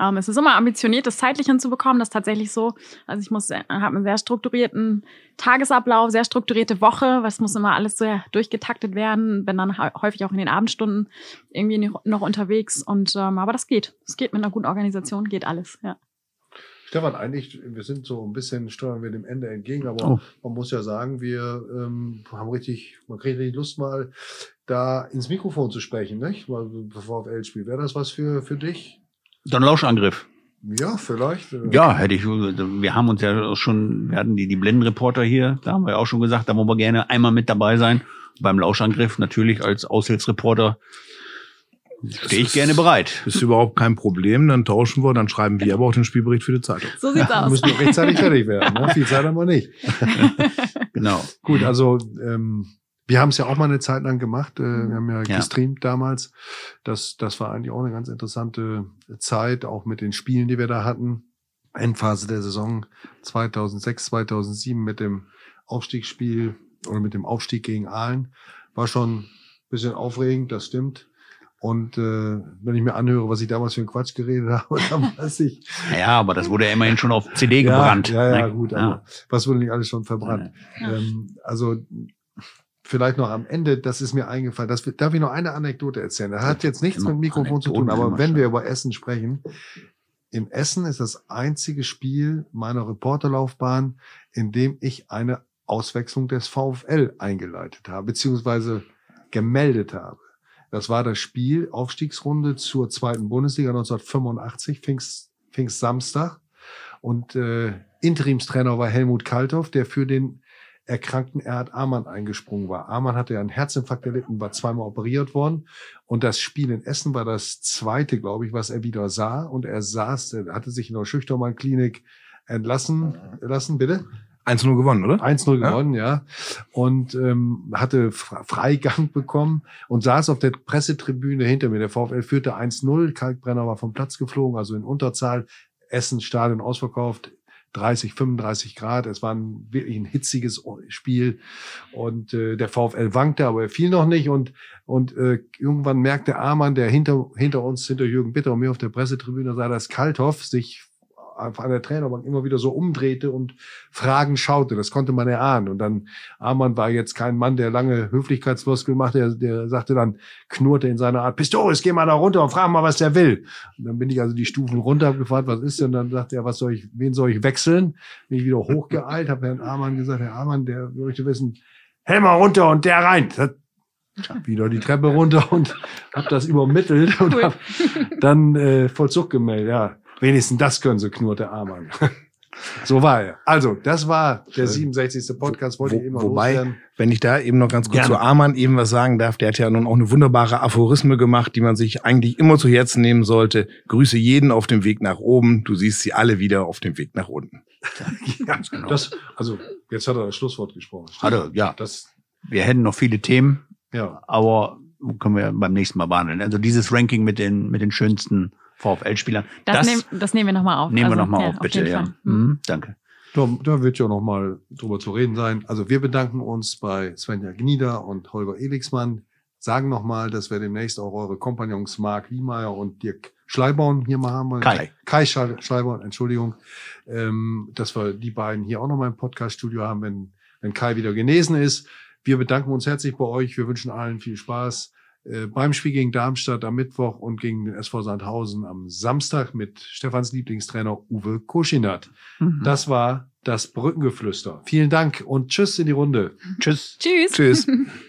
ähm, es ist immer ambitioniert, das zeitlich hinzubekommen. Das ist tatsächlich so. Also ich muss, äh, habe einen sehr strukturierten Tagesablauf, sehr strukturierte Woche. Was muss immer alles sehr durchgetaktet werden. Bin dann hä- häufig auch in den Abendstunden irgendwie noch- unterwegs. Und ähm, aber das geht. Es geht mit einer guten Organisation, geht alles. Ja. Stefan, eigentlich, wir sind so ein bisschen, steuern wir dem Ende entgegen, aber Oh. man muss ja sagen, wir ähm, haben richtig, man kriegt richtig Lust mal da ins Mikrofon zu sprechen, nicht? Mal VfL-Spiel. Wäre das was für, für dich? Dann Lauschangriff. Ja, vielleicht. Ja, hätte ich. Wir haben uns ja auch schon, wir hatten die, die Blendenreporter hier, da haben wir ja auch schon gesagt, da wollen wir gerne einmal mit dabei sein. Beim Lauschangriff natürlich als Aushilfsreporter stehe ich gerne bereit. Ist überhaupt kein Problem. Dann tauschen wir, dann schreiben wir aber auch den Spielbericht für die Zeitung. So sieht's Wir aus. müssen noch rechtzeitig fertig werden. Ne? Viel Zeit haben wir nicht. Genau. Gut, also ähm, wir haben es ja auch mal eine Zeit lang gemacht. Äh, wir haben ja, Ja. gestreamt damals. Das, das war eigentlich auch eine ganz interessante Zeit, auch mit den Spielen, die wir da hatten. Endphase der Saison 2006, 2007 mit dem Aufstiegsspiel oder mit dem Aufstieg gegen Aalen. War schon ein bisschen aufregend, das stimmt. Und äh, wenn ich mir anhöre, was ich damals für einen Quatsch geredet habe, dann weiß ich, Ja, aber das wurde ja immerhin schon auf CD gebrannt. ja, ja, ne? gut, Ja. aber was wurde nicht alles schon verbrannt? Ja. Ähm, also vielleicht noch am Ende, das ist mir eingefallen. Das, darf ich noch eine Anekdote erzählen? Das hat jetzt nichts Immer mit Mikrofon zu tun, aber wenn wir über Essen sprechen, im Essen ist das einzige Spiel meiner Reporterlaufbahn, in dem ich eine Auswechslung des VfL eingeleitet habe, beziehungsweise gemeldet habe. Das war das Spiel, Aufstiegsrunde zur zweiten Bundesliga 1985, Pfingst, Pfingst Samstag. Und äh, Interimstrainer war Helmut Kalthoff, der für den erkrankten Erhard Amann eingesprungen war. Amann hatte ja einen Herzinfarkt erlitten, war zweimal operiert worden. Und das Spiel in Essen war das zweite, glaube ich, was er wieder sah. Und er saß, er hatte sich in der Schüchtermann-Klinik entlassen lassen, bitte. 1-0 gewonnen, oder? 1-0 Ja. gewonnen, ja. Und ähm, hatte Fre- Freigang bekommen und saß auf der Pressetribüne hinter mir. Der VfL führte 1-0. Kalkbrenner war vom Platz geflogen, also in Unterzahl. Essen Stadion ausverkauft. 30, 35 Grad. Es war ein, wirklich ein hitziges Spiel und äh, der VfL wankte, aber er fiel noch nicht und und äh, irgendwann merkte Amann, der hinter hinter uns, hinter Jürgen Bitter und mir auf der Pressetribüne sah, dass Kalthoff sich an der Trainerbank immer wieder so umdrehte und Fragen schaute. Das konnte man erahnen. Und dann, Amann war jetzt kein Mann, der lange Höflichkeitsfloskel machte. Der, der sagte dann, knurrte in seiner Art, Pistoris, geh mal da runter und frag mal, was der will. Und dann bin ich also die Stufen runter, gefragt, was ist denn? Dann sagte er, was soll ich, wen soll ich wechseln? Bin ich wieder hochgeeilt, habe Herrn Amann gesagt, Herr Amann, der möchte wissen, Helmer runter und der rein. Das, wieder die Treppe runter und habe das übermittelt und hab dann äh, Vollzug gemeldet. Ja, Wenigstens das können sie, knurrte Amann. So war er. Also, das war der 67. Podcast, wollte Wo, ich immer wobei, loswerden. wenn ich da eben noch ganz kurz Gerne. zu Amann eben was sagen darf, der hat ja nun auch eine wunderbare Aphorisme gemacht, die man sich eigentlich immer zu Herzen nehmen sollte. Grüße jeden auf dem Weg nach oben, du siehst sie alle wieder auf dem Weg nach unten. Ja, genau. das, also, jetzt hat er das Schlusswort gesprochen. Also, ja, Das, wir hätten noch viele Themen, ja. aber können wir beim nächsten Mal behandeln. Also dieses Ranking mit den, mit den schönsten VfL-Spielern, Das, das, nehmen, das nehmen wir nochmal auf. nehmen wir Also, nochmal ja, auf, bitte. jeden Ja. Mhm. Mhm, danke. Da, da wird ja noch mal drüber zu reden sein. Also wir bedanken uns bei Svenja Gnieder und Holger Elixmann. Sagen noch mal, dass wir demnächst auch eure Kompagnons Marc Wiemeyer und Dirk Schleibaum hier mal haben. Kai. Kai Schal- Schleibaum, Entschuldigung. Ähm, dass wir die beiden hier auch noch mal im Podcast-Studio haben, wenn, wenn Kai wieder genesen ist. Wir bedanken uns herzlich bei euch. Wir wünschen allen viel Spaß beim Spiel gegen Darmstadt am Mittwoch und gegen den SV Sandhausen am Samstag mit Stefans Lieblingstrainer Uwe Koschinat. Mhm. Das war das Brückengeflüster. Vielen Dank und tschüss in die Runde. Tschüss. Tschüss. Tschüss.